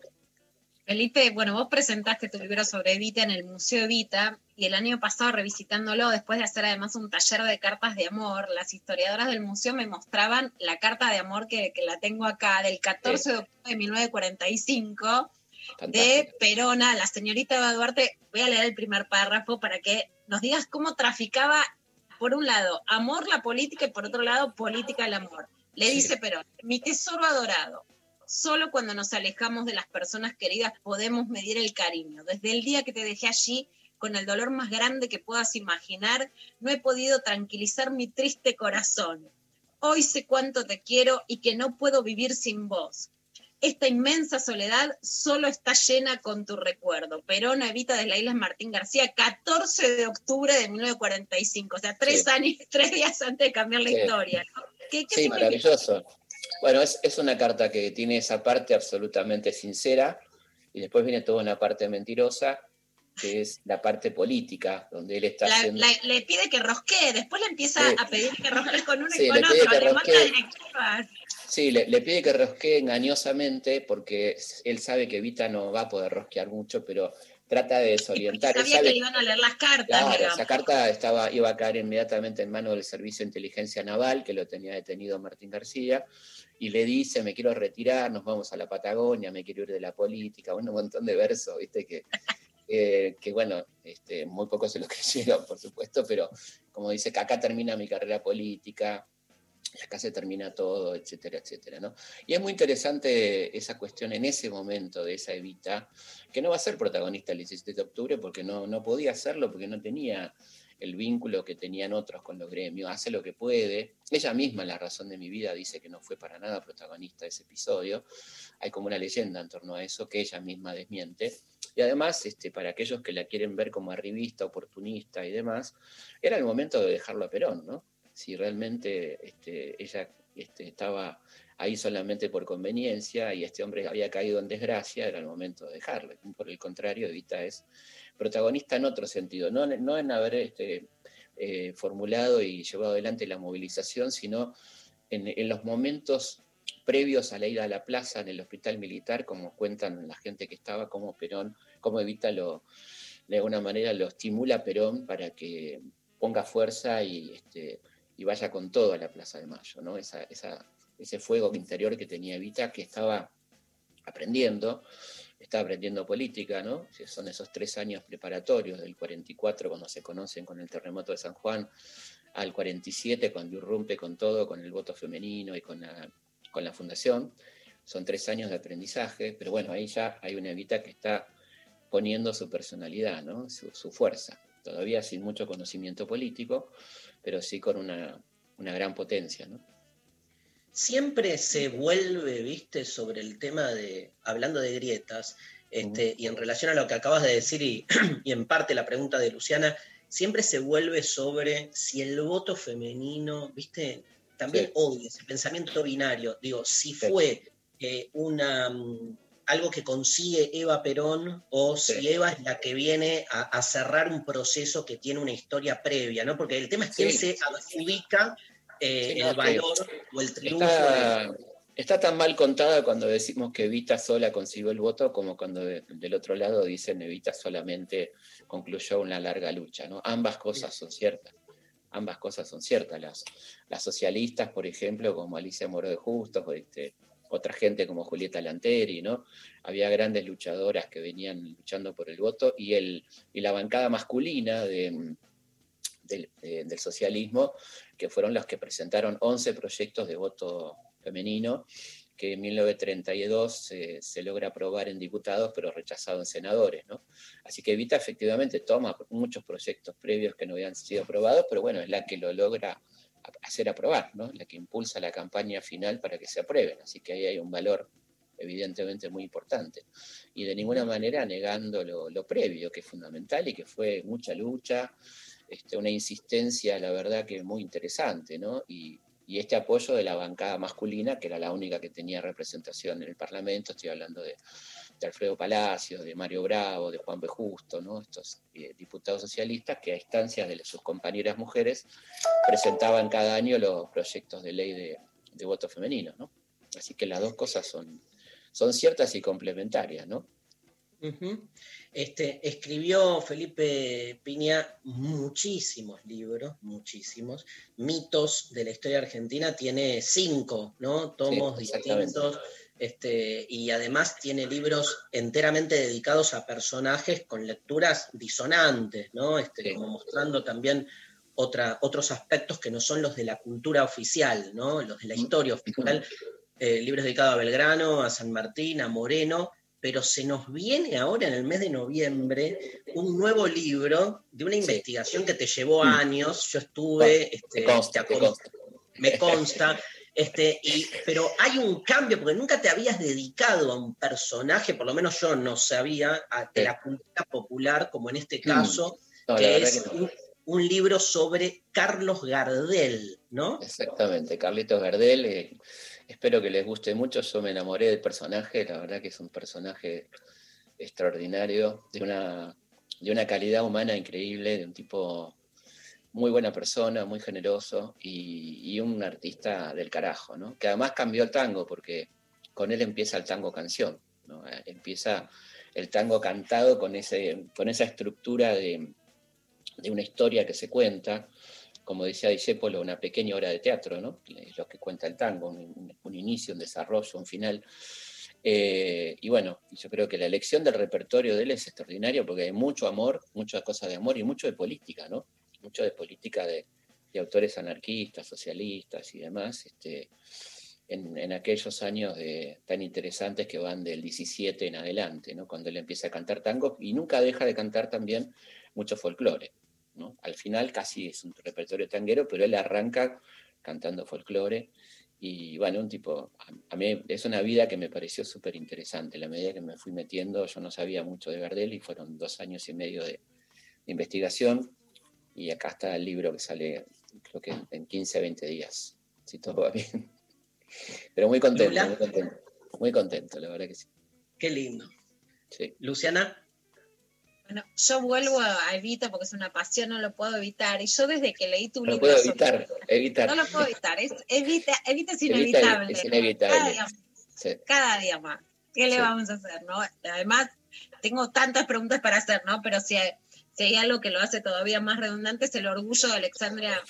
Felipe, bueno, vos presentaste tu libro sobre Evita en el Museo Evita y el año pasado revisitándolo, después de hacer además un taller de cartas de amor, las historiadoras del museo me mostraban la carta de amor que, que la tengo acá, del 14 sí. de octubre de 1945, Fantástico. de Perona, la señorita Eva Duarte. Voy a leer el primer párrafo para que nos digas cómo traficaba, por un lado, amor la política y por otro lado, política el amor. Le sí. dice Perón, mi tesoro adorado, Solo cuando nos alejamos de las personas queridas podemos medir el cariño. Desde el día que te dejé allí, con el dolor más grande que puedas imaginar, no he podido tranquilizar mi triste corazón. Hoy sé cuánto te quiero y que no puedo vivir sin vos. Esta inmensa soledad solo está llena con tu recuerdo. Perón Evita de la Isla Martín García, 14 de octubre de 1945, o sea, tres, sí. años, tres días antes de cambiar la sí. historia. ¿no? ¿Qué, qué sí, maravilloso. Bueno, es, es, una carta que tiene esa parte absolutamente sincera y después viene toda una parte mentirosa, que es la parte política, donde él está la, haciendo... la, le pide que rosquee, después le empieza sí. a pedir que rosquee con uno y con otro, le manda Sí, le, le, pide que rosquee engañosamente porque él sabe que Vita no va a poder rosquear mucho, pero trata de desorientar. Sabía sabe, que le iban a leer las cartas. Claro, digamos. esa carta estaba, iba a caer inmediatamente en manos del Servicio de Inteligencia Naval, que lo tenía detenido Martín García, y le dice, me quiero retirar, nos vamos a la Patagonia, me quiero ir de la política, bueno, un montón de versos, viste, que, eh, que bueno, este, muy pocos se lo creyeron, por supuesto, pero como dice que acá termina mi carrera política, y acá se termina todo, etcétera, etcétera, ¿no? Y es muy interesante esa cuestión en ese momento de esa Evita, que no va a ser protagonista el 17 de octubre porque no, no podía hacerlo, porque no tenía el vínculo que tenían otros con los gremios, hace lo que puede. Ella misma, La razón de mi vida, dice que no fue para nada protagonista de ese episodio. Hay como una leyenda en torno a eso que ella misma desmiente. Y además, este, para aquellos que la quieren ver como arribista, oportunista y demás, era el momento de dejarlo a Perón, ¿no? Si realmente este, ella este, estaba ahí solamente por conveniencia y este hombre había caído en desgracia, era el momento de dejarlo. Por el contrario, Evita es protagonista en otro sentido, no, en haber este, eh, formulado y llevado adelante la movilización, sino en, los momentos previos a la ida a la plaza en el hospital militar, como cuentan la gente que estaba, como Perón, como Evita lo, de alguna manera lo estimula Perón para que ponga fuerza y, y vaya con todo a la Plaza de Mayo, ¿no? Ese fuego interior que tenía Evita, que estaba aprendiendo, estaba aprendiendo política, ¿no? Son esos tres años preparatorios del 44, cuando se conocen con el terremoto de San Juan, al 47, cuando irrumpe con todo, con el voto femenino y con la, fundación. Son tres años de aprendizaje, pero bueno, ahí ya hay una Evita que está poniendo su personalidad, su fuerza. Todavía sin mucho conocimiento político, pero sí con una, una gran potencia, ¿no? siempre se vuelve, viste, sobre el tema de, hablando de grietas, este, y en relación a lo que acabas de decir y, y, en parte la pregunta de Luciana, siempre se vuelve sobre si el voto femenino, viste, también sí. odio ese pensamiento binario, digo, si fue eh, una, algo que consigue Eva Perón o si sí. Eva es la que viene a, a, cerrar un proceso que tiene una historia previa, ¿no? Porque el tema es quién se adjudica eh, sí, no, el valor o el triunfo. Está, de... está, tan mal contada cuando decimos que Evita sola consiguió el voto como cuando de, del otro lado dicen Evita solamente concluyó una larga lucha. ¿no? Ambas cosas son ciertas. Ambas cosas son ciertas. Las, las socialistas, por ejemplo, como Alicia Moro de Justos, este, otra gente como Julieta Lanteri, ¿no? Había grandes luchadoras que venían luchando por el voto y, el, y la bancada masculina de, del, de, del, socialismo, que fueron los que presentaron 11 proyectos de voto femenino, que en 1932 se, se logra aprobar en diputados, pero rechazado en senadores. ¿no? Así que Evita efectivamente toma muchos proyectos previos que no habían sido aprobados, pero bueno, es la que lo logra hacer aprobar, ¿no? la que impulsa la campaña final para que se aprueben. Así que ahí hay un valor evidentemente muy importante. Y de ninguna manera negando lo, lo previo, que es fundamental y que fue mucha lucha, este, una insistencia, la verdad, que muy interesante, ¿no? Y, este apoyo de la bancada masculina, que era la única que tenía representación en el Parlamento, estoy hablando de, de Alfredo Palacios, de Mario Bravo, de Juan B. Justo, ¿no? Estos eh, diputados socialistas que a instancias de sus compañeras mujeres presentaban cada año los proyectos de ley de, de voto femenino, ¿no? Así que las dos cosas son, son ciertas y complementarias, ¿no? Uh -huh. este, escribió Felipe Piña muchísimos libros, muchísimos. Mitos de la historia argentina tiene cinco, ¿no? Tomos sí, distintos. Este, y además tiene libros enteramente dedicados a personajes con lecturas disonantes, ¿no? Este, sí. Como mostrando también otra, otros aspectos que no son los de la cultura oficial, ¿no? Los de la historia oficial. Eh, libros dedicados a Belgrano, a San Martín, a Moreno, pero se nos viene ahora en el mes de noviembre un nuevo libro de una investigación que te llevó años. Yo estuve, este, consta, te consta. Me consta este, y, pero hay un cambio, porque nunca te habías dedicado a un personaje, por lo menos yo no sabía, a, de la cultura popular, como en este caso, no, que es que no. un, un, libro sobre Carlos Gardel, ¿no? Exactamente, Carlitos Gardel. Eh, espero que les guste mucho. Yo me enamoré del personaje, la verdad que es un personaje extraordinario, de una, de una calidad humana increíble, de un tipo muy buena persona, muy generoso y, un artista del carajo, ¿no? Que además cambió el tango porque con él empieza el tango canción, ¿no? Empieza el tango cantado con, ese, con esa estructura de, de una historia que se cuenta, como decía Discépolo, una pequeña obra de teatro, ¿no? Es lo que cuenta el tango, un, un inicio, un desarrollo, un final. Eh, y bueno, yo creo que la elección del repertorio de él es extraordinaria porque hay mucho amor, muchas cosas de amor y mucho de política, ¿no? Mucho de política de, autores anarquistas, socialistas y demás, este, en, aquellos años tan interesantes que van del 17 en adelante, ¿no? cuando él empieza a cantar tango y nunca deja de cantar también mucho folclore. ¿no? Al final casi es un repertorio tanguero, pero él arranca cantando folclore. Y bueno, un tipo, a, mí es una vida que me pareció súper interesante. La medida que me fui metiendo, yo no sabía mucho de Gardel y fueron dos años y medio de investigación. Y acá está el libro que sale, creo que en, en 15, 20 días, si todo va bien. Pero muy contento, Lula. muy contento. Muy contento, la verdad que sí. Qué lindo. Sí. Luciana, Bueno, yo vuelvo a Evita porque es una pasión, no lo puedo evitar. Y yo desde que leí tu No lo libro. puedo sobre- evitar, evitar. No lo puedo evitar. Es, evita, evita es Evita inevitable. es inevitable. Cada día, Sí. cada día más. ¿Qué le Sí. vamos a hacer? no? Además, tengo tantas preguntas para hacer, ¿no? Pero si hay, si hay algo que lo hace todavía más redundante es el orgullo de Alexandria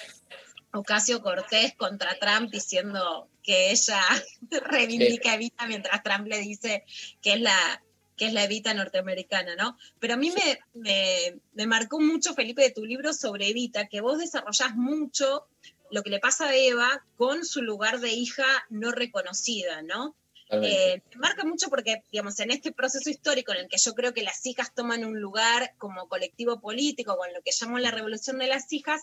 Ocasio Cortés contra Trump diciendo que ella reivindica a Evita mientras Trump le dice que es la que es la Evita norteamericana, ¿no? Pero a mí me, me, me marcó mucho, Felipe, de tu libro sobre Evita, que vos desarrollás mucho lo que le pasa a Eva con su lugar de hija no reconocida, ¿no? Eh, me marca mucho porque, digamos, en este proceso histórico en el que yo creo que las hijas toman un lugar como colectivo político, con lo que llamo la revolución de las hijas,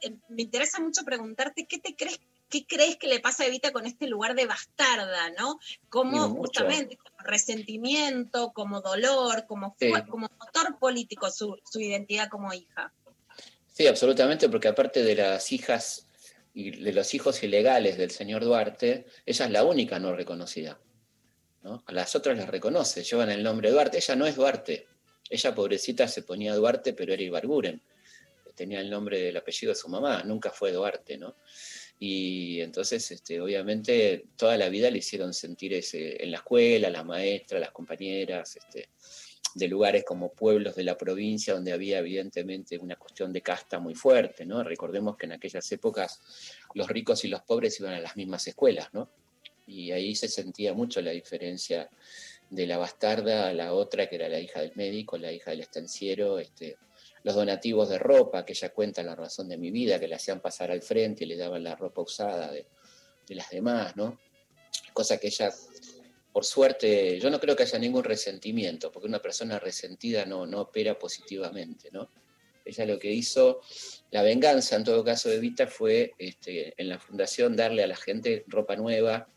eh, me interesa mucho preguntarte qué te crees, qué crees que le pasa a Evita con este lugar de bastarda, ¿no? Como mucho. justamente como resentimiento, como dolor, como, Sí. como motor político su, su identidad como hija. Sí, absolutamente, porque aparte de las hijas y de los hijos ilegales del señor Duarte, ella es la única no reconocida. ¿no? A las otras las reconoce, llevan el nombre Duarte. Ella no es Duarte. Ella, pobrecita, se ponía Duarte, pero era Ibarguren. Tenía el nombre del apellido de su mamá, nunca fue Duarte, ¿no? Y entonces, este, obviamente, toda la vida le hicieron sentir ese, en la escuela, las maestras, las compañeras, este, de lugares como pueblos de la provincia donde había evidentemente una cuestión de casta muy fuerte, ¿no? Recordemos que en aquellas épocas los ricos y los pobres iban a las mismas escuelas, ¿no? Y ahí se sentía mucho la diferencia de la bastarda a la otra, que era la hija del médico, la hija del estanciero, este, los donativos de ropa, que ella cuenta la razón de mi vida, que le hacían pasar al frente y le daban la ropa usada de, de las demás, ¿no? Cosa que ella por suerte, yo no creo que haya ningún resentimiento, porque una persona resentida no, no opera positivamente, ¿no? Ella lo que hizo, la venganza en todo caso de Evita fue este, en la fundación darle a la gente ropa nueva,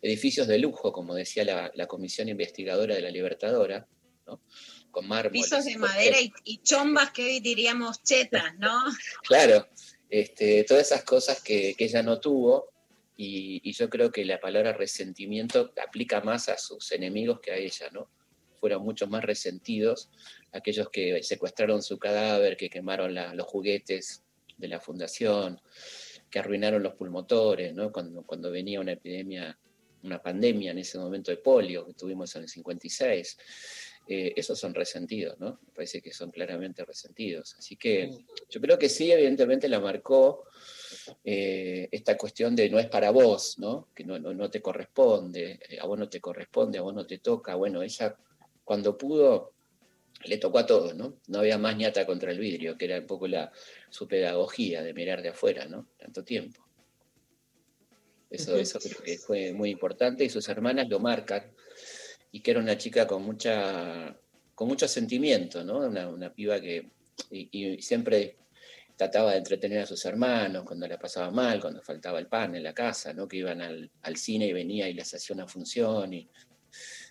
edificios de lujo, como decía la, la comisión investigadora de la Libertadora, ¿no? Con mármol. Pisos de madera y, y chombas que hoy diríamos chetas, ¿no? Claro, este, todas esas cosas que, que ella no tuvo, y, yo creo que la palabra resentimiento aplica más a sus enemigos que a ella, ¿no? Fueron mucho más resentidos aquellos que secuestraron su cadáver, que quemaron los juguetes de la fundación, que arruinaron los pulmotores, ¿no? Cuando, cuando venía una epidemia, una pandemia en ese momento de polio que tuvimos en el 56. Eh, esos son resentidos, ¿no? Me parece que son claramente resentidos. Así que yo creo que sí, evidentemente la marcó eh, esta cuestión de no es para vos, ¿no? Que no, no, no te corresponde, eh, a vos no te corresponde, a vos no te toca. Bueno, ella cuando pudo le tocó a todos, ¿no? No había más ñata contra el vidrio, que era un poco la, su pedagogía de mirar de afuera, ¿no? Tanto tiempo. Eso, eso creo que fue muy importante y sus hermanas lo marcan y que era una chica con mucha con mucho sentimiento, ¿no? Una, piba que y, siempre trataba de entretener a sus hermanos cuando la pasaba mal, cuando faltaba el pan en la casa, ¿no? Que iban al, al cine y venía y les hacía una función y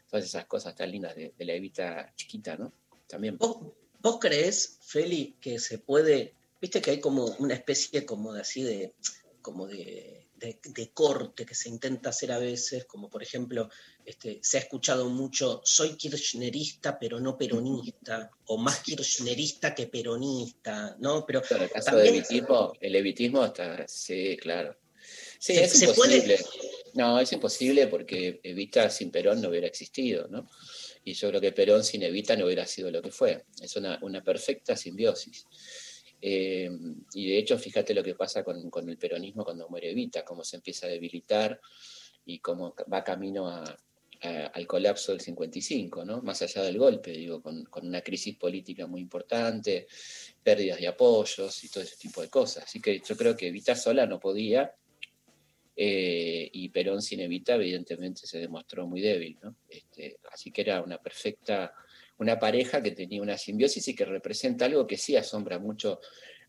todas esas cosas tan lindas de, de la Evita chiquita, ¿no? También. ¿Vos, vos creés, Feli, que se puede, viste que hay como una especie como de así de, como de, de- de corte que se intenta hacer a veces, como por ejemplo, este, se ha escuchado mucho, soy kirchnerista pero no peronista, o más kirchnerista que peronista, ¿no? Pero En el caso también- de evitismo, el evitismo está, sí, claro. Sí, Se- es imposible. No, es imposible porque Evita sin Perón no hubiera existido, ¿no? Y yo creo que Perón sin Evita no hubiera sido lo que fue. Es una, una perfecta simbiosis. Eh, y de hecho, fíjate lo que pasa con, con el peronismo cuando muere Evita, cómo se empieza a debilitar y cómo va camino al colapso del 55, ¿no? más allá del golpe, digo, con, con una crisis política muy importante, pérdidas de apoyos y todo ese tipo de cosas. Así que yo creo que Evita sola no podía, eh, y Perón sin Evita evidentemente se demostró muy débil. ¿no? Este, así que era una perfecta, una pareja que tenía una simbiosis y que representa algo que sí asombra mucho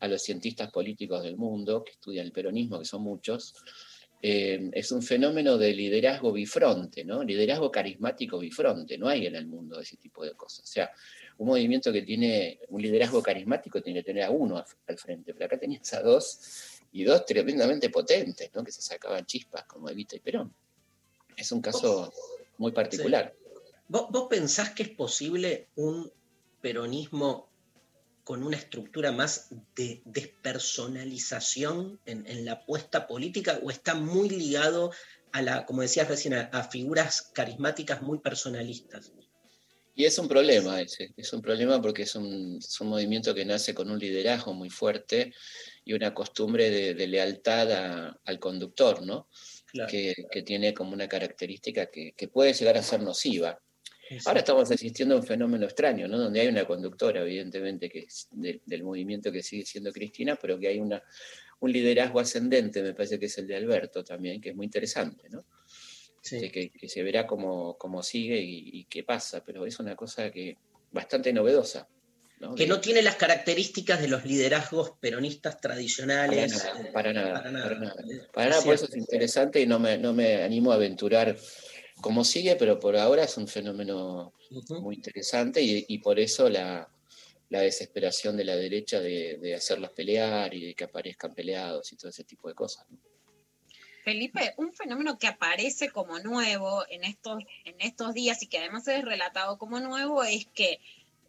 a los cientistas políticos del mundo, que estudian el peronismo, que son muchos, eh, es un fenómeno de liderazgo bifronte, ¿no? Liderazgo carismático bifronte, no hay en el mundo ese tipo de cosas. O sea, un movimiento que tiene un liderazgo carismático tiene que tener a uno al, frente, pero acá tenías a dos y dos tremendamente potentes, ¿no? Que se sacaban chispas como Evita y Perón. Es un caso muy particular. ¿Vos, vos pensás que es posible un peronismo con una estructura más de despersonalización en, en la apuesta política o está muy ligado a la, como decías recién, a, a figuras carismáticas muy personalistas? Y es un problema ese, es un problema porque es un, es un movimiento que nace con un liderazgo muy fuerte y una costumbre de, de lealtad a- al conductor, ¿no? Claro. Que, que tiene como una característica que, que puede llegar a ser nociva. Ahora estamos asistiendo a un fenómeno extraño, ¿no? Donde hay una conductora, evidentemente, que es de- del movimiento que sigue siendo Cristina, pero que hay una, un liderazgo ascendente, me parece que es el de Alberto también, que es muy interesante, ¿no? Este, que, que se verá cómo, cómo sigue y, y qué pasa, pero es una cosa que bastante novedosa. ¿no? Que De- no tiene las características de los liderazgos peronistas para tradicionales. nada, eh, para nada, para nada. para nada. Para nada, por eso es interesante y no me, no me animo a aventurar cómo sigue, pero por ahora es un fenómeno muy interesante y, y por eso la, la desesperación de la derecha de, de hacerlos pelear y de que aparezcan peleados y todo ese tipo de cosas. ¿no? Felipe, un fenómeno que aparece como nuevo en estos, en estos días y que además es relatado como nuevo es que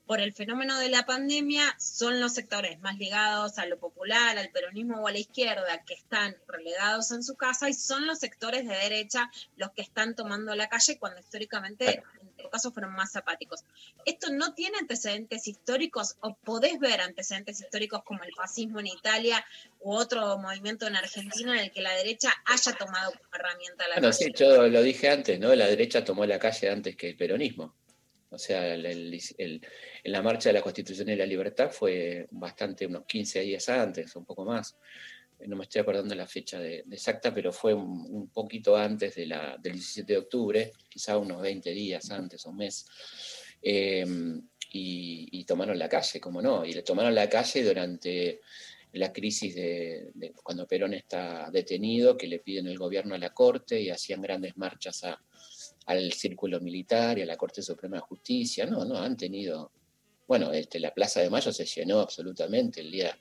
por el fenómeno de la pandemia son los sectores más ligados a lo popular, al peronismo o a la izquierda que están relegados en su casa y son los sectores de derecha los que están tomando la calle cuando históricamente en todo caso fueron más apáticos. ¿Esto no tiene antecedentes históricos o podés ver antecedentes históricos como el fascismo en Italia u otro movimiento en Argentina en el que la derecha haya tomado como herramienta la Bueno, calle? sí, yo lo dije antes, ¿no? La derecha tomó la calle antes que el peronismo. O sea, el- en la marcha de la Constitución y la Libertad fue bastante, unos 15 días antes, un poco más. No me estoy acordando la fecha exacta, pero fue un, poquito antes de la, del 17 de octubre, quizá unos 20 días antes, un mes. Y, y tomaron la calle, como no, y le tomaron la calle durante la crisis de, de cuando Perón está detenido, que le piden el gobierno a la Corte y hacían grandes marchas a- al círculo militar y a la Corte Suprema de Justicia. No, no, han tenido. Bueno, este, la Plaza de Mayo se llenó absolutamente el día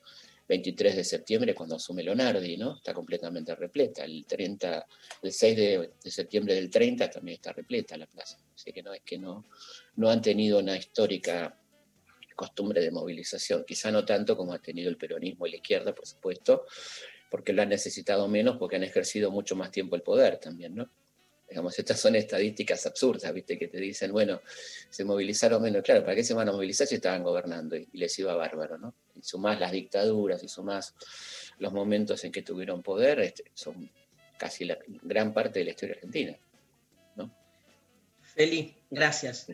23 de septiembre cuando asume Leonardi, ¿no? Está completamente repleta. El 30, el 6 de, septiembre del 30 también está repleta la plaza. Así que no es que no, no han tenido una histórica costumbre de movilización, quizá no tanto como ha tenido el peronismo y la izquierda, por supuesto, porque lo han necesitado menos, porque han ejercido mucho más tiempo el poder también, ¿no? Digamos, estas son estadísticas absurdas, ¿viste? Que te dicen, bueno, se movilizaron menos. Claro, ¿para qué se van a movilizar si estaban gobernando y, y les iba bárbaro, ¿no? Y sumás las dictaduras y sumás los momentos en que tuvieron poder, este, son casi la gran parte de la historia argentina. Feli, gracias.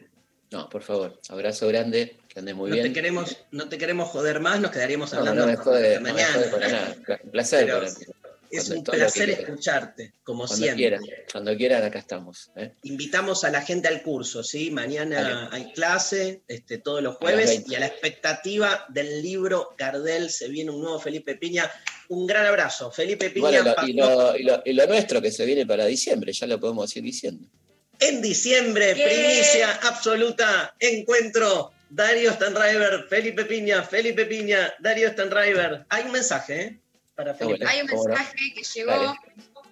No, por favor, abrazo grande, que ande muy no, bien. Te queremos, no te queremos joder más, nos quedaríamos No, hablando no me jode, hasta no me mañana. jode para nada. Un placer. Pero para. Es Cuando- un placer escucharte, como Cuando siempre. quieran, cuando quieran, acá estamos. ¿eh? Invitamos a la gente al curso, ¿sí? Mañana hay clase, este, todos los jueves, 20. y a la expectativa del libro Gardel se viene un nuevo Felipe Piña. Un gran abrazo. Felipe Piña bueno, lo- pasó y, lo, y lo- y lo nuestro que se viene para diciembre, ya lo podemos ir diciendo. en diciembre, ¿Qué? primicia absoluta, encuentro. Darío Stanriver, Felipe Piña, Felipe Piña, Darío Stanriver. Hay un mensaje, ¿eh? Para Felipe. Hay un mensaje que llegó. Dale.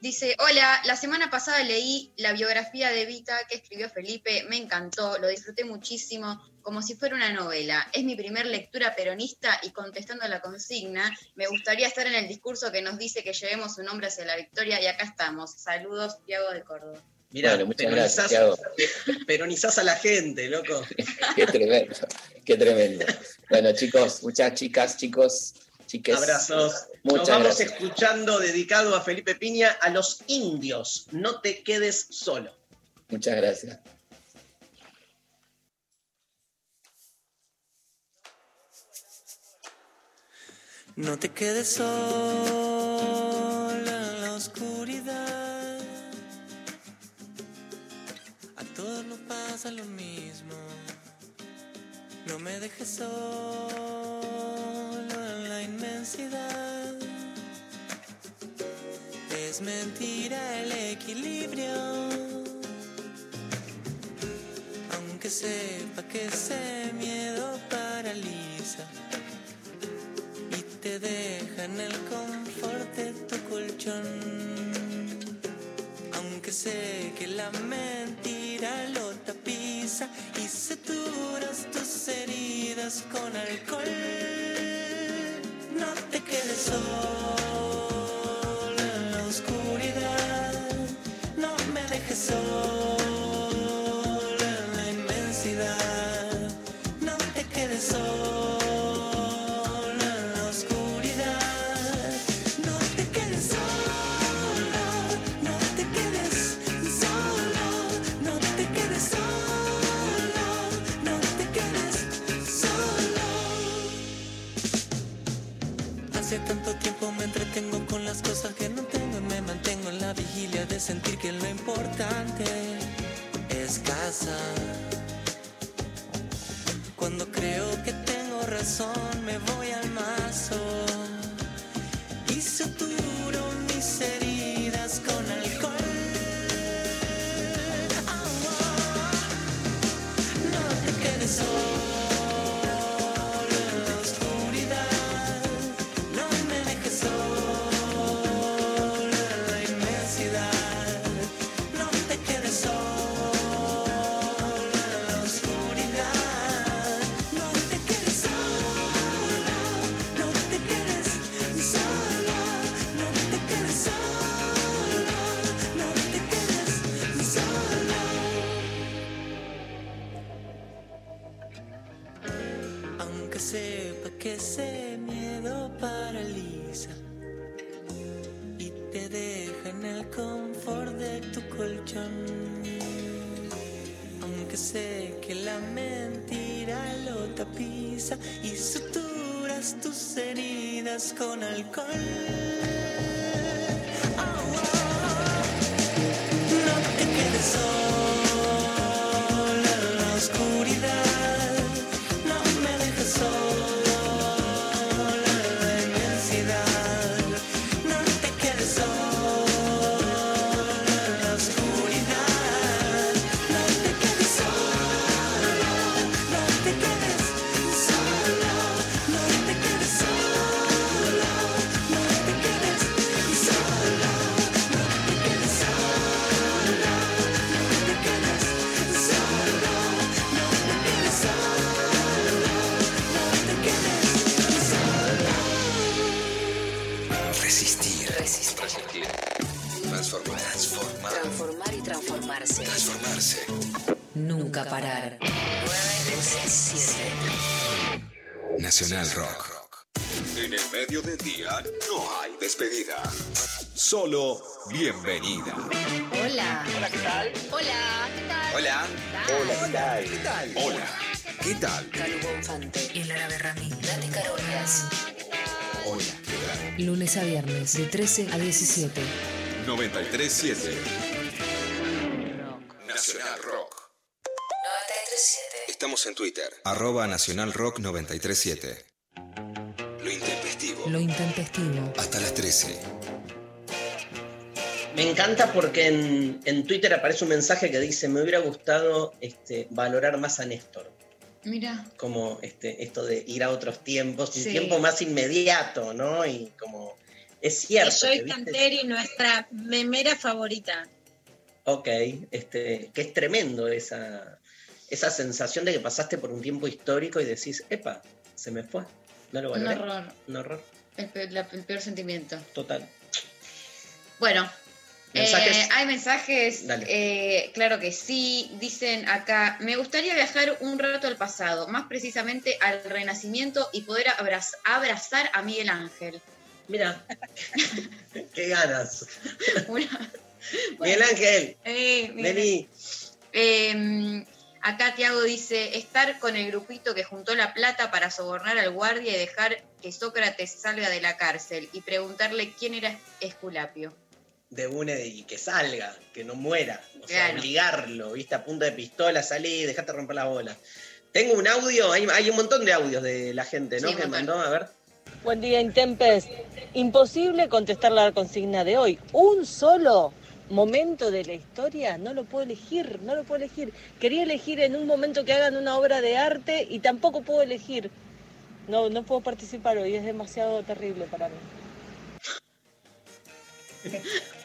Dice, hola, la semana pasada leí la biografía de Vita que escribió Felipe, me encantó, lo disfruté muchísimo, como si fuera una novela. Es mi primer lectura peronista y contestando a la consigna, me gustaría estar en el discurso que nos dice que llevemos su nombre hacia la victoria y acá estamos. Saludos, Tiago de Córdoba. Mirá, Bueno, muchas gracias, peronizás, Thiago. peronizás a la gente, loco. Qué tremendo, qué tremendo. Bueno, chicos, muchas chicas, chicos, chiques. Abrazos. Muchas Nos vamos gracias. escuchando dedicado a Felipe Piña a los indios. No te quedes solo. Muchas gracias. No te quedes sola en la oscuridad. A todos nos pasa lo mismo. No me dejes solo en Es mentira el equilibrio. Aunque sepa que ese miedo paraliza y te deja en el confort de tu colchón. Aunque sé que la mentira lo tapiza y suturas tus heridas con alcohol. No te quedes solo en la oscuridad. No me dejes solo las cosas que no tengo me mantengo en la vigilia de sentir que lo importante es casa. Cuando creo que tengo razón me voy al te deja en el confort de tu colchón. Aunque sé que la mentira lo tapiza y suturas tus heridas con alcohol. Bienvenida. Hola. Hola, ¿qué tal? Hola, ¿qué tal? Hola. Hola, ¿qué tal? ¿Qué tal? Hola. ¿Qué tal? Calvo Infante y Lara Berramí. Nati Carolias. Hola. ¿Qué tal? Lunes a viernes de 13 a 17. 937. Nacional Rock. 937. Estamos en Twitter. Arroba Nacional Rock 937. Lo intempestivo. Lo intempestivo. Hasta las 13. Me encanta porque en, en Twitter aparece un mensaje que dice, me hubiera gustado este, valorar más a Néstor. Mira. Como este, esto de ir a otros tiempos, un Sí. tiempo más inmediato, ¿no? Y como es cierto. Que, ¿viste? Canteri, nuestra memera favorita. Ok, este, que es tremendo esa, esa sensación de que pasaste por un tiempo histórico y decís, epa, se me fue. No lo Un valoré. horror. Un horror, El peor, la- el peor sentimiento. total. Bueno, ¿Mensajes? eh, hay mensajes, Dale. eh, claro que sí. Dicen acá, me gustaría viajar un rato al pasado, más precisamente al Renacimiento y poder abraz- abrazar a Miguel Ángel. Mira, qué ganas. Una- Miguel Ángel, Eh, mira. vení. Eh, acá Tiago dice, estar con el grupito que juntó la plata para sobornar al guardia y dejar que Sócrates salga de la cárcel y preguntarle quién era Esculapio. De una y que salga, que no muera. O sea, Claro. obligarlo, viste, a punta de pistola, salí, dejate romper la bola. Tengo un audio, hay, hay un montón de audios de la gente, ¿no? Sí, que mandó, a ver. Buen día, Intempes. Imposible contestar la consigna de hoy. Un solo momento de la historia no lo puedo elegir, no lo puedo elegir. Quería elegir en un momento que hagan una obra de arte y tampoco puedo elegir. No, no puedo participar hoy, es demasiado terrible para mí.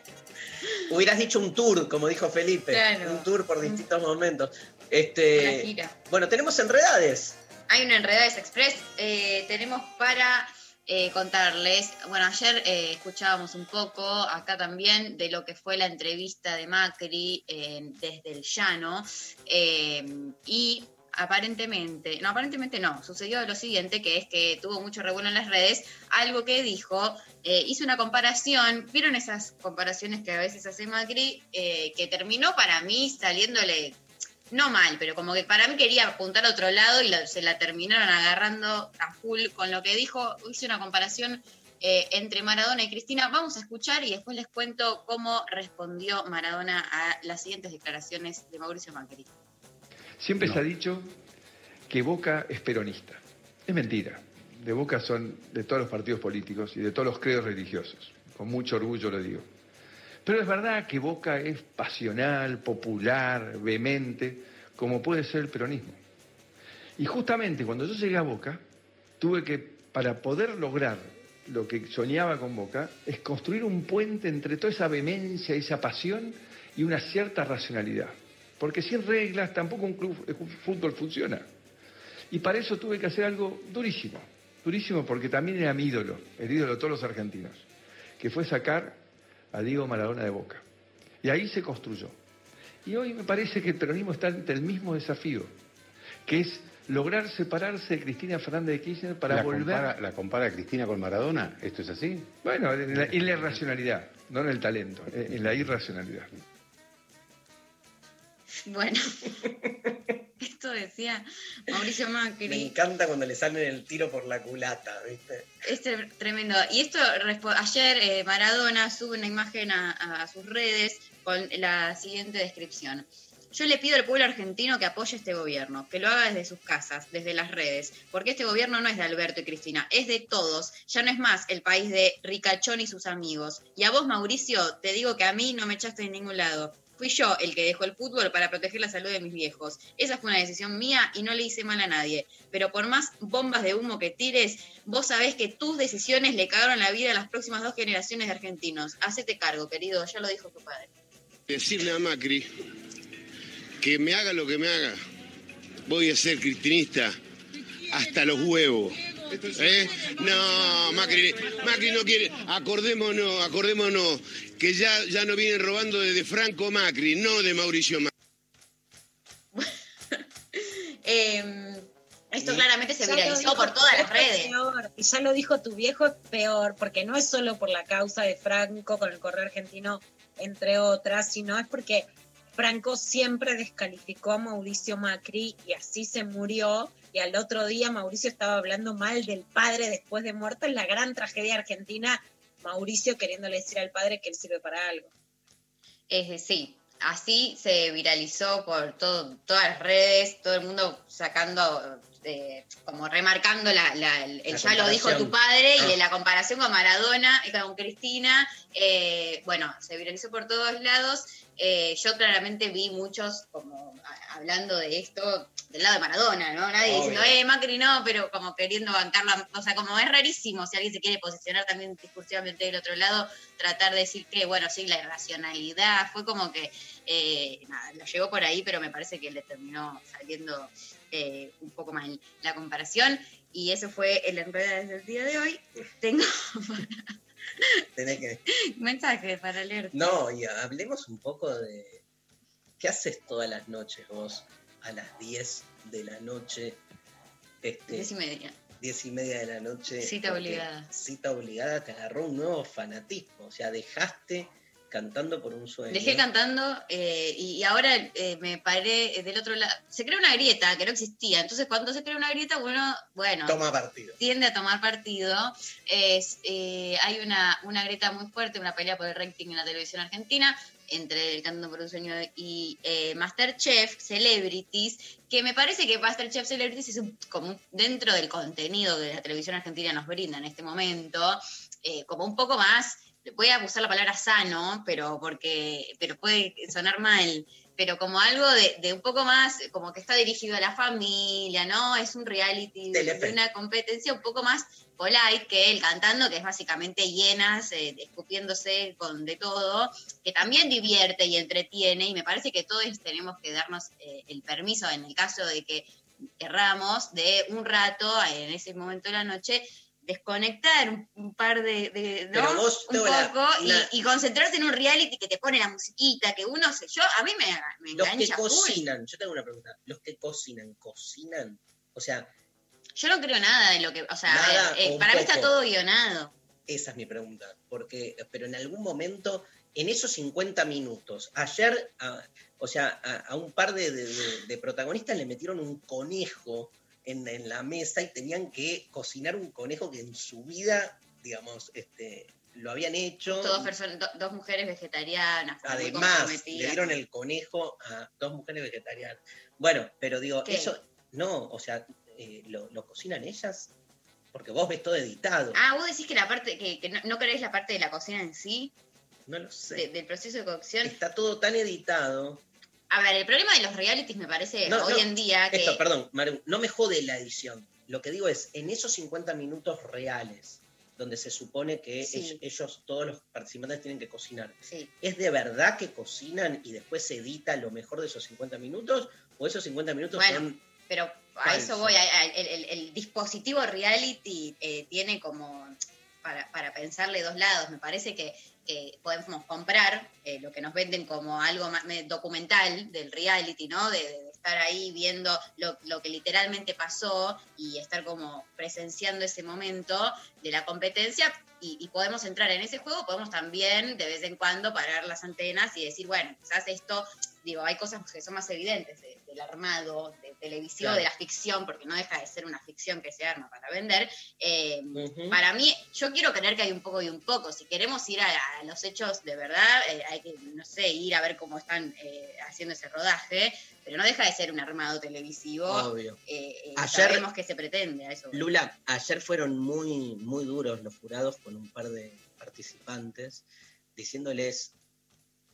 Hubieras dicho un tour, como dijo Felipe. Claro. Un tour por distintos momentos. Una Este, gira. bueno, tenemos enredades. Hay una Enredades Express. eh, tenemos para eh, contarles, bueno, ayer eh, escuchábamos un poco acá también de lo que fue la entrevista de Macri desde el llano y aparentemente, no, aparentemente no, sucedió lo siguiente, que es que tuvo mucho revuelo en las redes, algo que dijo, eh, hizo una comparación, ¿vieron esas comparaciones que a veces hace Macri? Eh, que terminó para mí saliéndole no mal, pero como que para mí quería apuntar a otro lado y se la terminaron agarrando a full con lo que dijo. Hice una comparación eh, entre Maradona y Cristina. Vamos a escuchar y después les cuento cómo respondió Maradona a las siguientes declaraciones de Mauricio Macri. Siempre se ha dicho que Boca es peronista. Es mentira. De Boca son de todos los partidos políticos y de todos los credos religiosos. Con mucho orgullo lo digo. Pero es verdad que Boca es pasional, popular, vehemente, como puede ser el peronismo. Y justamente cuando yo llegué a Boca, tuve que, para poder lograr lo que soñaba con Boca, es construir un puente entre toda esa vehemencia, esa pasión y una cierta racionalidad. Porque sin reglas tampoco un club de fútbol funciona. Y para eso tuve que hacer algo durísimo, durísimo porque también era mi ídolo, el ídolo de todos los argentinos, que fue sacar a Diego Maradona de Boca. Y ahí se construyó. Y hoy me parece que el peronismo está ante el mismo desafío, que es lograr separarse de Cristina Fernández de Kirchner para ¿La volver... compara, ¿La compara Cristina con Maradona? ¿Esto es así? Bueno, en la, en la irracionalidad, no en el talento, en en la irracionalidad. Bueno, esto decía Mauricio Macri. Me encanta cuando le salen el tiro por la culata, ¿viste? Es tre- tremendo. Y esto, ayer eh, Maradona sube una imagen a, a sus redes con la siguiente descripción. Yo le pido al pueblo argentino que apoye este gobierno, que lo haga desde sus casas, desde las redes, porque este gobierno no es de Alberto y Cristina, es de todos. Ya no es más el país de Ricachón y sus amigos. Y a vos, Mauricio, te digo que a mí no me echaste de ningún lado. Fui yo el que dejó el fútbol para proteger la salud de mis viejos. Esa fue una decisión mía y no le hice mal a nadie. Pero por más bombas de humo que tires, vos sabés que tus decisiones le cagaron la vida a las próximas dos generaciones de argentinos. Hacete cargo, querido, ya lo dijo tu padre. Decirle a Macri que me haga lo que me haga, voy a ser cristinista hasta los huevos. ¿Eh? No, Macri, Macri no quiere. Acordémonos, acordémonos que ya, ya no vienen robando desde Franco Macri, no de Mauricio Macri. Eh, esto claramente se viralizó por todas las redes. Y ya lo dijo tu viejo, es peor, porque no es solo por la causa de Franco con el correo argentino, entre otras, sino es porque Franco siempre descalificó a Mauricio Macri y así se murió. Y al otro día Mauricio estaba hablando mal del padre después de muerto. Es la gran tragedia argentina. Mauricio queriéndole decir al padre que él sirve para algo. Es de- sí, así se viralizó por todo, todas las redes, todo el mundo sacando, eh, como remarcando la, la- el, La ya lo dijo tu padre y Ah. de la comparación con Maradona y con Cristina. eh, bueno, se viralizó por todos lados. Eh, yo claramente vi muchos como a- hablando de esto del lado de Maradona, ¿no? Nadie Obvio. diciendo, eh, Macri no, pero como queriendo bancarla. O sea, como es rarísimo si alguien se quiere posicionar también discursivamente del otro lado, tratar de decir que, bueno, sí, la irracionalidad, fue como que, eh, nada, lo llevó por ahí, pero me parece que le terminó saliendo eh, un poco mal la comparación. Y eso fue el enredo del día de hoy. Tengo Tenés que... mensajes para leer. No, y hablemos un poco de... ¿Qué haces todas las noches vos a las 10 de la noche? Este, Diez y media. 10 y media de la noche. Cita obligada. Cita obligada te agarró un nuevo fanatismo. O sea, dejaste cantando por un sueño. Dejé cantando eh, y, y ahora eh, me paré del otro lado. Se crea una grieta que no existía. Entonces, cuando se crea una grieta, uno, bueno, Toma partido. tiende a tomar partido. Es, eh, hay una, una grieta muy fuerte, una pelea por el rating en la televisión argentina entre el Cantando por un Sueño y eh, Masterchef, Celebrities, que me parece que Masterchef Celebrities es un- como dentro del contenido que la televisión argentina nos brinda en este momento, eh, como un poco más, voy a usar la palabra sano, pero porque, pero puede sonar mal, pero como algo de, de un poco más, como que está dirigido a la familia, ¿no? Es un reality de, una competencia un poco más polite que el cantando, que es básicamente llenas, eh, escupiéndose con de todo, que también divierte y entretiene, y me parece que todos tenemos que darnos eh, el permiso, en el caso de que querramos, de un rato, en ese momento de la noche, desconectar un, un par de, de- ¿no? Pero vos, un poco y- la- y, concentrarse en un reality que te pone la musiquita, que uno se, yo a mí me, me Los que engancha full. cocinan, yo tengo una pregunta. Los que cocinan, ¿cocinan? O sea, Yo no creo nada de lo que, o sea, Nada eh, para mí está todo guionado. esa es mi pregunta. Porque, pero en algún momento, en esos 50 minutos, ayer, a- o sea, a, a un par de, de- de- de protagonistas le metieron un conejo en, en la mesa y tenían que cocinar un conejo que en su vida, digamos, este, lo habían hecho. Dos, personas, do- dos mujeres vegetarianas. Además, le dieron el conejo a dos mujeres vegetarianas. Bueno, pero digo, ¿Qué? eso, no, o sea, eh, ¿lo, lo cocinan ellas? Porque vos ves todo editado. Ah, vos decís que la parte, que, que no, no la parte de la cocina en sí, no lo sé. de- del proceso de cocción. Está todo tan editado. A ver, el problema de los realities me parece No, hoy no, en día que... Esto, perdón, Maru, no me jode la edición. Lo que digo es, en esos 50 minutos reales, donde se supone que Sí. ellos, todos los participantes tienen que cocinar, Sí. ¿es de verdad que cocinan y después se edita lo mejor de esos 50 minutos? ¿O esos 50 minutos Bueno, son pero a eso voy. a- a- el, el- el dispositivo reality eh, tiene como para, pensarle dos lados. Me parece que, podemos comprar eh, lo que nos venden como algo más me- documental del reality, ¿no? De, estar ahí viendo lo, lo que literalmente pasó y estar como presenciando ese momento de la competencia. Y, y podemos entrar en ese juego, podemos también de vez en cuando parar las antenas y decir, bueno, quizás esto digo, hay cosas que son más evidentes de- del armado, de televisión, Claro. de la ficción, porque no deja de ser una ficción que se arma para vender. Eh. Para mí, yo quiero creer que hay un poco y un poco. Si queremos ir a, a los hechos de verdad, eh, hay que, no sé, ir a ver cómo están eh, haciendo ese rodaje, pero no deja de ser un armado televisivo. Obvio. Ayer- sabemos que se pretende a eso. Lula, ayer fueron muy, muy duros los jurados con un par de participantes, diciéndoles,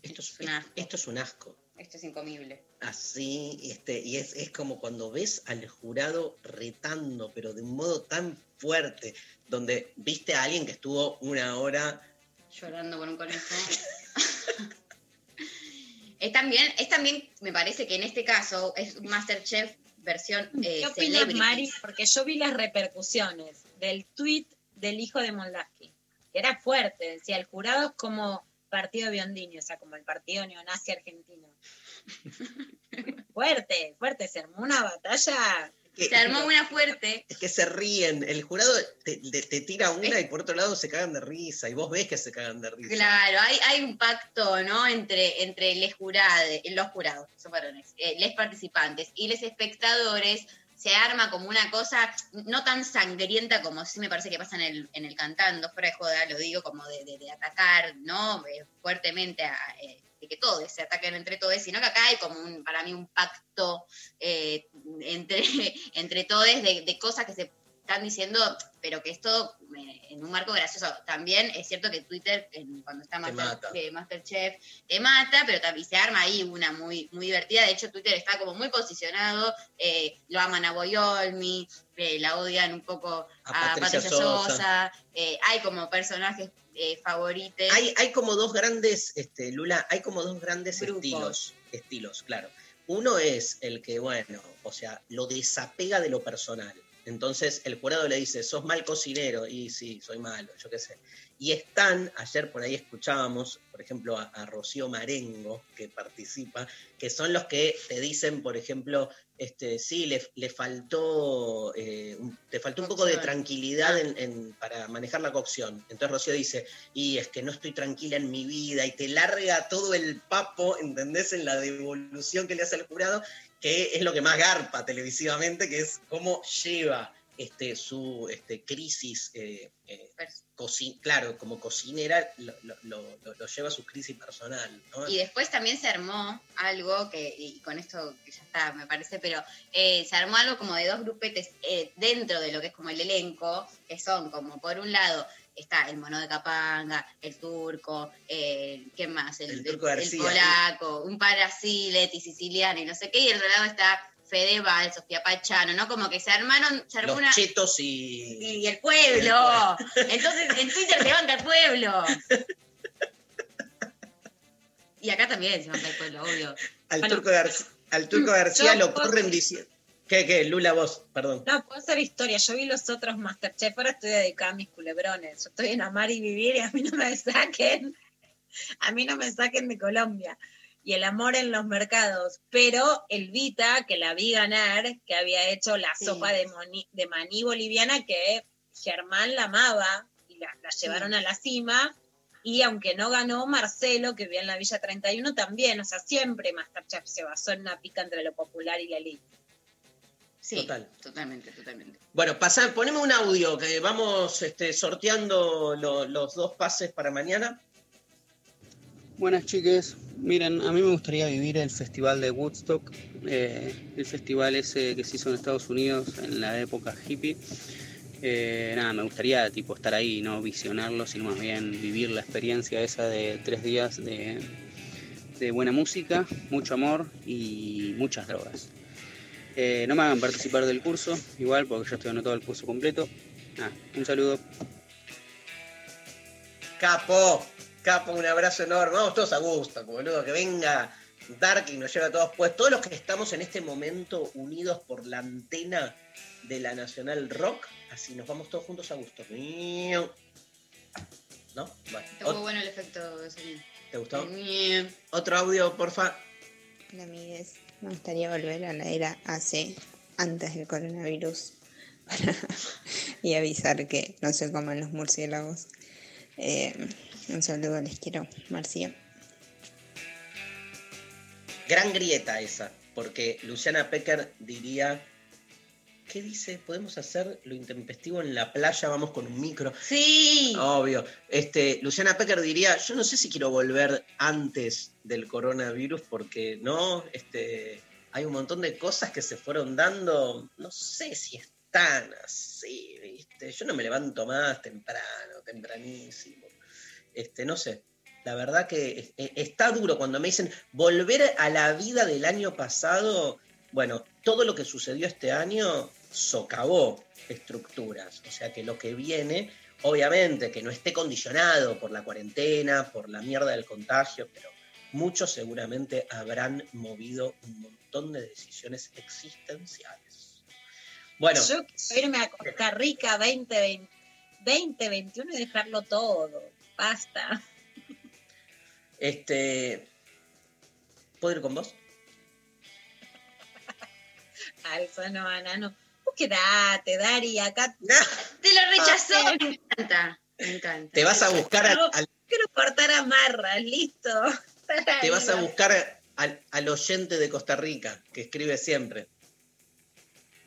esto es, esto es un asco. Esto es incomible. Así, este, y es, es como cuando ves al jurado retando, pero de un modo tan fuerte, donde viste a alguien que estuvo una hora Llorando con un conejo. es también, es también, me parece que en este caso es un Masterchef versión eh, ¿Qué opinas, celebrity. Mari? Porque yo vi las repercusiones del tuit del hijo de Moldavsky, que era fuerte, decía, el jurado es como partido Biondini, o sea, como el partido neonazi argentino. fuerte, fuerte, se armó una batalla. que- Se armó una fuerte. es que se ríen, el jurado te, te- te tira una y por otro lado se cagan de risa, y vos ves que se cagan de risa. Claro, hay, hay un pacto, ¿no? Entre, entre les jurade- los jurados, son varones, eh, les participantes y los espectadores. Se arma como una cosa no tan sangrienta como sí me parece que pasa en el, en el cantando, fuera joda, lo digo, como de, de- de atacar, ¿no? Eh, fuertemente, a, eh, de que todos se ataquen entre todos, sino que acá hay como un, para mí un pacto eh, entre, entre todos de, de cosas que se están diciendo, pero que esto eh, en un marco gracioso. También es cierto que Twitter, en- cuando está Te Master- mata. eh, Masterchef, te mata, pero también se arma ahí una muy, muy divertida. De hecho, Twitter está como muy posicionado, eh, lo aman a Boyolmi, eh, la odian un poco A a, Patricia Patricia Sosa. Sosa, eh, hay como personajes favoritos. Hay, hay como dos grandes, este, Lula, hay como dos grandes Grupos. estilos, estilos, claro. Uno es el que, bueno, o sea, lo desapega de lo personal. Entonces el jurado le dice, sos mal cocinero, y sí, soy malo, yo qué sé. Y están, ayer por ahí escuchábamos, por ejemplo, a, a Rocío Marengo, que participa, que son los que te dicen, por ejemplo, este, sí, le, le faltó, eh, un- te faltó un poco de tranquilidad en- en- para manejar la cocción. Entonces Rocío dice, y es que no estoy tranquila en mi vida, y te larga todo el papo, ¿entendés? En la devolución que le hace al jurado, que es lo que más garpa televisivamente, que es cómo lleva este, su este, crisis, eh, eh, claro, como cocinera, lo, lo- lo- lo- lo lleva a su crisis personal. ¿no? Y después también se armó algo que, y con esto ya está, me parece, pero eh, se armó algo como de dos grupetes dentro de lo que es como el elenco, que son como por un lado está el mono de Capanga, el turco, el, ¿qué más? El, El Turco el García. polaco, un par así, Leti, siciliano y no sé qué, y otro lado está Fedeval, Sofía Pachano, ¿no? Como que se armaron, se armó Los una... chetos y... Y el pueblo. Entonces en Twitter se banca el pueblo. Y acá también se banca el pueblo, obvio. Al Bueno, Turco, Gar- al Turco García lo corren diciendo... ¿Qué, qué? Lula, vos, perdón. No, puedo hacer historia. Yo vi los otros Masterchef, ahora estoy dedicada a mis culebrones. Yo estoy en Amar y Vivir y a mí no me saquen, a mí no me saquen de Colombia. Y el amor en los mercados. Pero el Vita, que la vi ganar, que había hecho la Sí. sopa de, moni- de maní boliviana, que Germán la amaba y la, la llevaron a la cima. Y aunque no ganó, Marcelo, que vivía en la Villa 31, también. O sea, siempre Masterchef se basó en una pica entre lo popular y la elite. Sí, Total. totalmente, totalmente. Bueno, pasá, poneme un audio que vamos este, sorteando lo- los dos pases para mañana. Buenas chiques, miren, a mí me gustaría vivir el festival de Woodstock, eh, el festival ese que se hizo en Estados Unidos en la época hippie. Eh, nada, me gustaría tipo estar ahí, no visionarlo, sino más bien vivir la experiencia esa de tres días de, de buena música, mucho amor y muchas drogas. Eh, no me hagan participar del curso, igual, porque yo estoy anotado el curso completo. Nada, un saludo. Capo, capo, un abrazo enorme. Vamos todos a gusto, boludo. Que venga Dark y nos lleva a todos. Pues todos los que estamos en este momento unidos por la antena de la Nacional Rock, así nos vamos todos juntos a gusto. ¿No? Bueno, Está muy ot- bueno el efecto de sonido. ¿te gustó? Otro audio, porfa. Hola amigues, me gustaría volver a la era AC, antes del coronavirus, y avisar que no se coman los murciélagos. Eh, un saludo, les quiero, Marcia. Gran grieta esa, porque Luciana Pecker diría, ¿qué dice? ¿Podemos hacer lo intempestivo en la playa? Vamos con un micro. Sí. Obvio. Este, Luciana Pecker diría, yo no sé si quiero volver antes del coronavirus porque no, este, hay un montón de cosas que se fueron dando, no sé si están así, ¿viste? Yo no me levanto más temprano, tempranísimo. Este, no sé. La verdad que es- está duro cuando me dicen volver a la vida del año pasado. Bueno, todo lo que sucedió este año socavó estructuras. O sea que lo que viene, obviamente, que no esté condicionado por la cuarentena, por la mierda del contagio, pero muchos seguramente habrán movido un montón de decisiones existenciales. Bueno, Yo quiero irme a Costa Rica 2020, 2021 y dejarlo todo. Basta. este. ¿Puedo ir con vos? Alfa, no, Ana, no. Vos quedate, Dari, acá. Te lo rechazó. Me encanta. Me encanta. Te vas a buscar al, Quiero cortar amarras, listo. te vas a buscar al, al oyente de Costa Rica, que escribe siempre.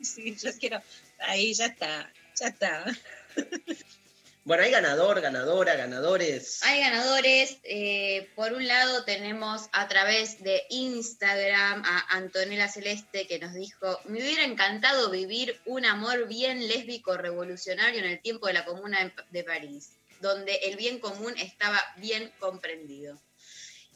Sí, yo quiero. Ahí ya está, ya está. Bueno, hay ganador, ganadora, ganadores. Hay ganadores. eh, por un lado tenemos a través de Instagram a Antonella Celeste que nos dijo, me hubiera encantado vivir un amor bien lésbico revolucionario en el tiempo de la Comuna de París, donde el bien común estaba bien comprendido.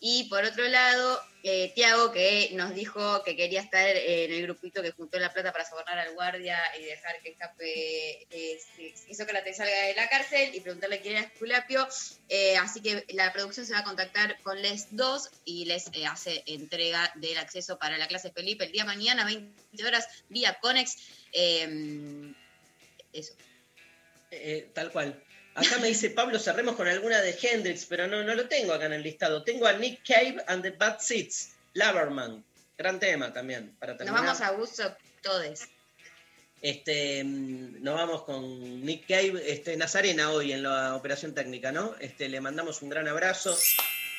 Y por otro lado, eh, Tiago, que nos dijo que quería estar en el grupito que juntó la plata para sobornar al guardia y dejar que escape, eh, si- si Sócrates salga de la cárcel y preguntarle quién era Esculapio. Eh, así que la producción se va a contactar con les dos y les eh, hace entrega del acceso para la clase Felipe el día mañana, 20 horas, vía Conex. Eh, eso. Eh, tal cual. Acá me dice Pablo, cerremos con alguna de Hendrix, pero no, no lo tengo acá en el listado. Tengo a Nick Cave and the Bad Seeds, Laberman. Gran tema también, para Nos terminar. vamos a gusto todos. Este, mm, nos vamos con Nick Cave, este, Nazarena hoy en la operación técnica, ¿no? Este, le mandamos un gran abrazo.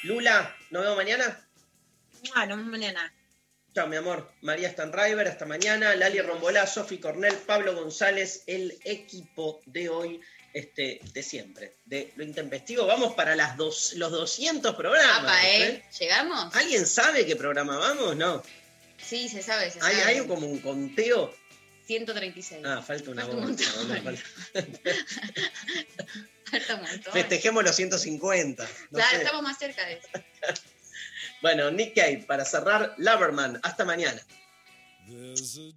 Lula, ¿nos vemos mañana? Ah, nos vemos mañana. Chao, mi amor. María Stanriver, hasta mañana. Lali Rombolá, Sofi Cornell, Pablo González, el equipo de hoy, este, de siempre, de lo intempestivo. Vamos para las dos, los 200 programas. Apa, ¿eh? ¿eh? ¿Llegamos? ¿Alguien sabe qué programa vamos? No. Sí, se sabe, se ¿Hay, sabe. hay como un conteo? 136. Ah, falta una Falta un bolsa, montón. boludo, falta- Falta un montón. Festejemos los 150. no Claro, sé. estamos más cerca de eso. Bueno, Nick Cave, para cerrar, Loverman. Hasta mañana. There's a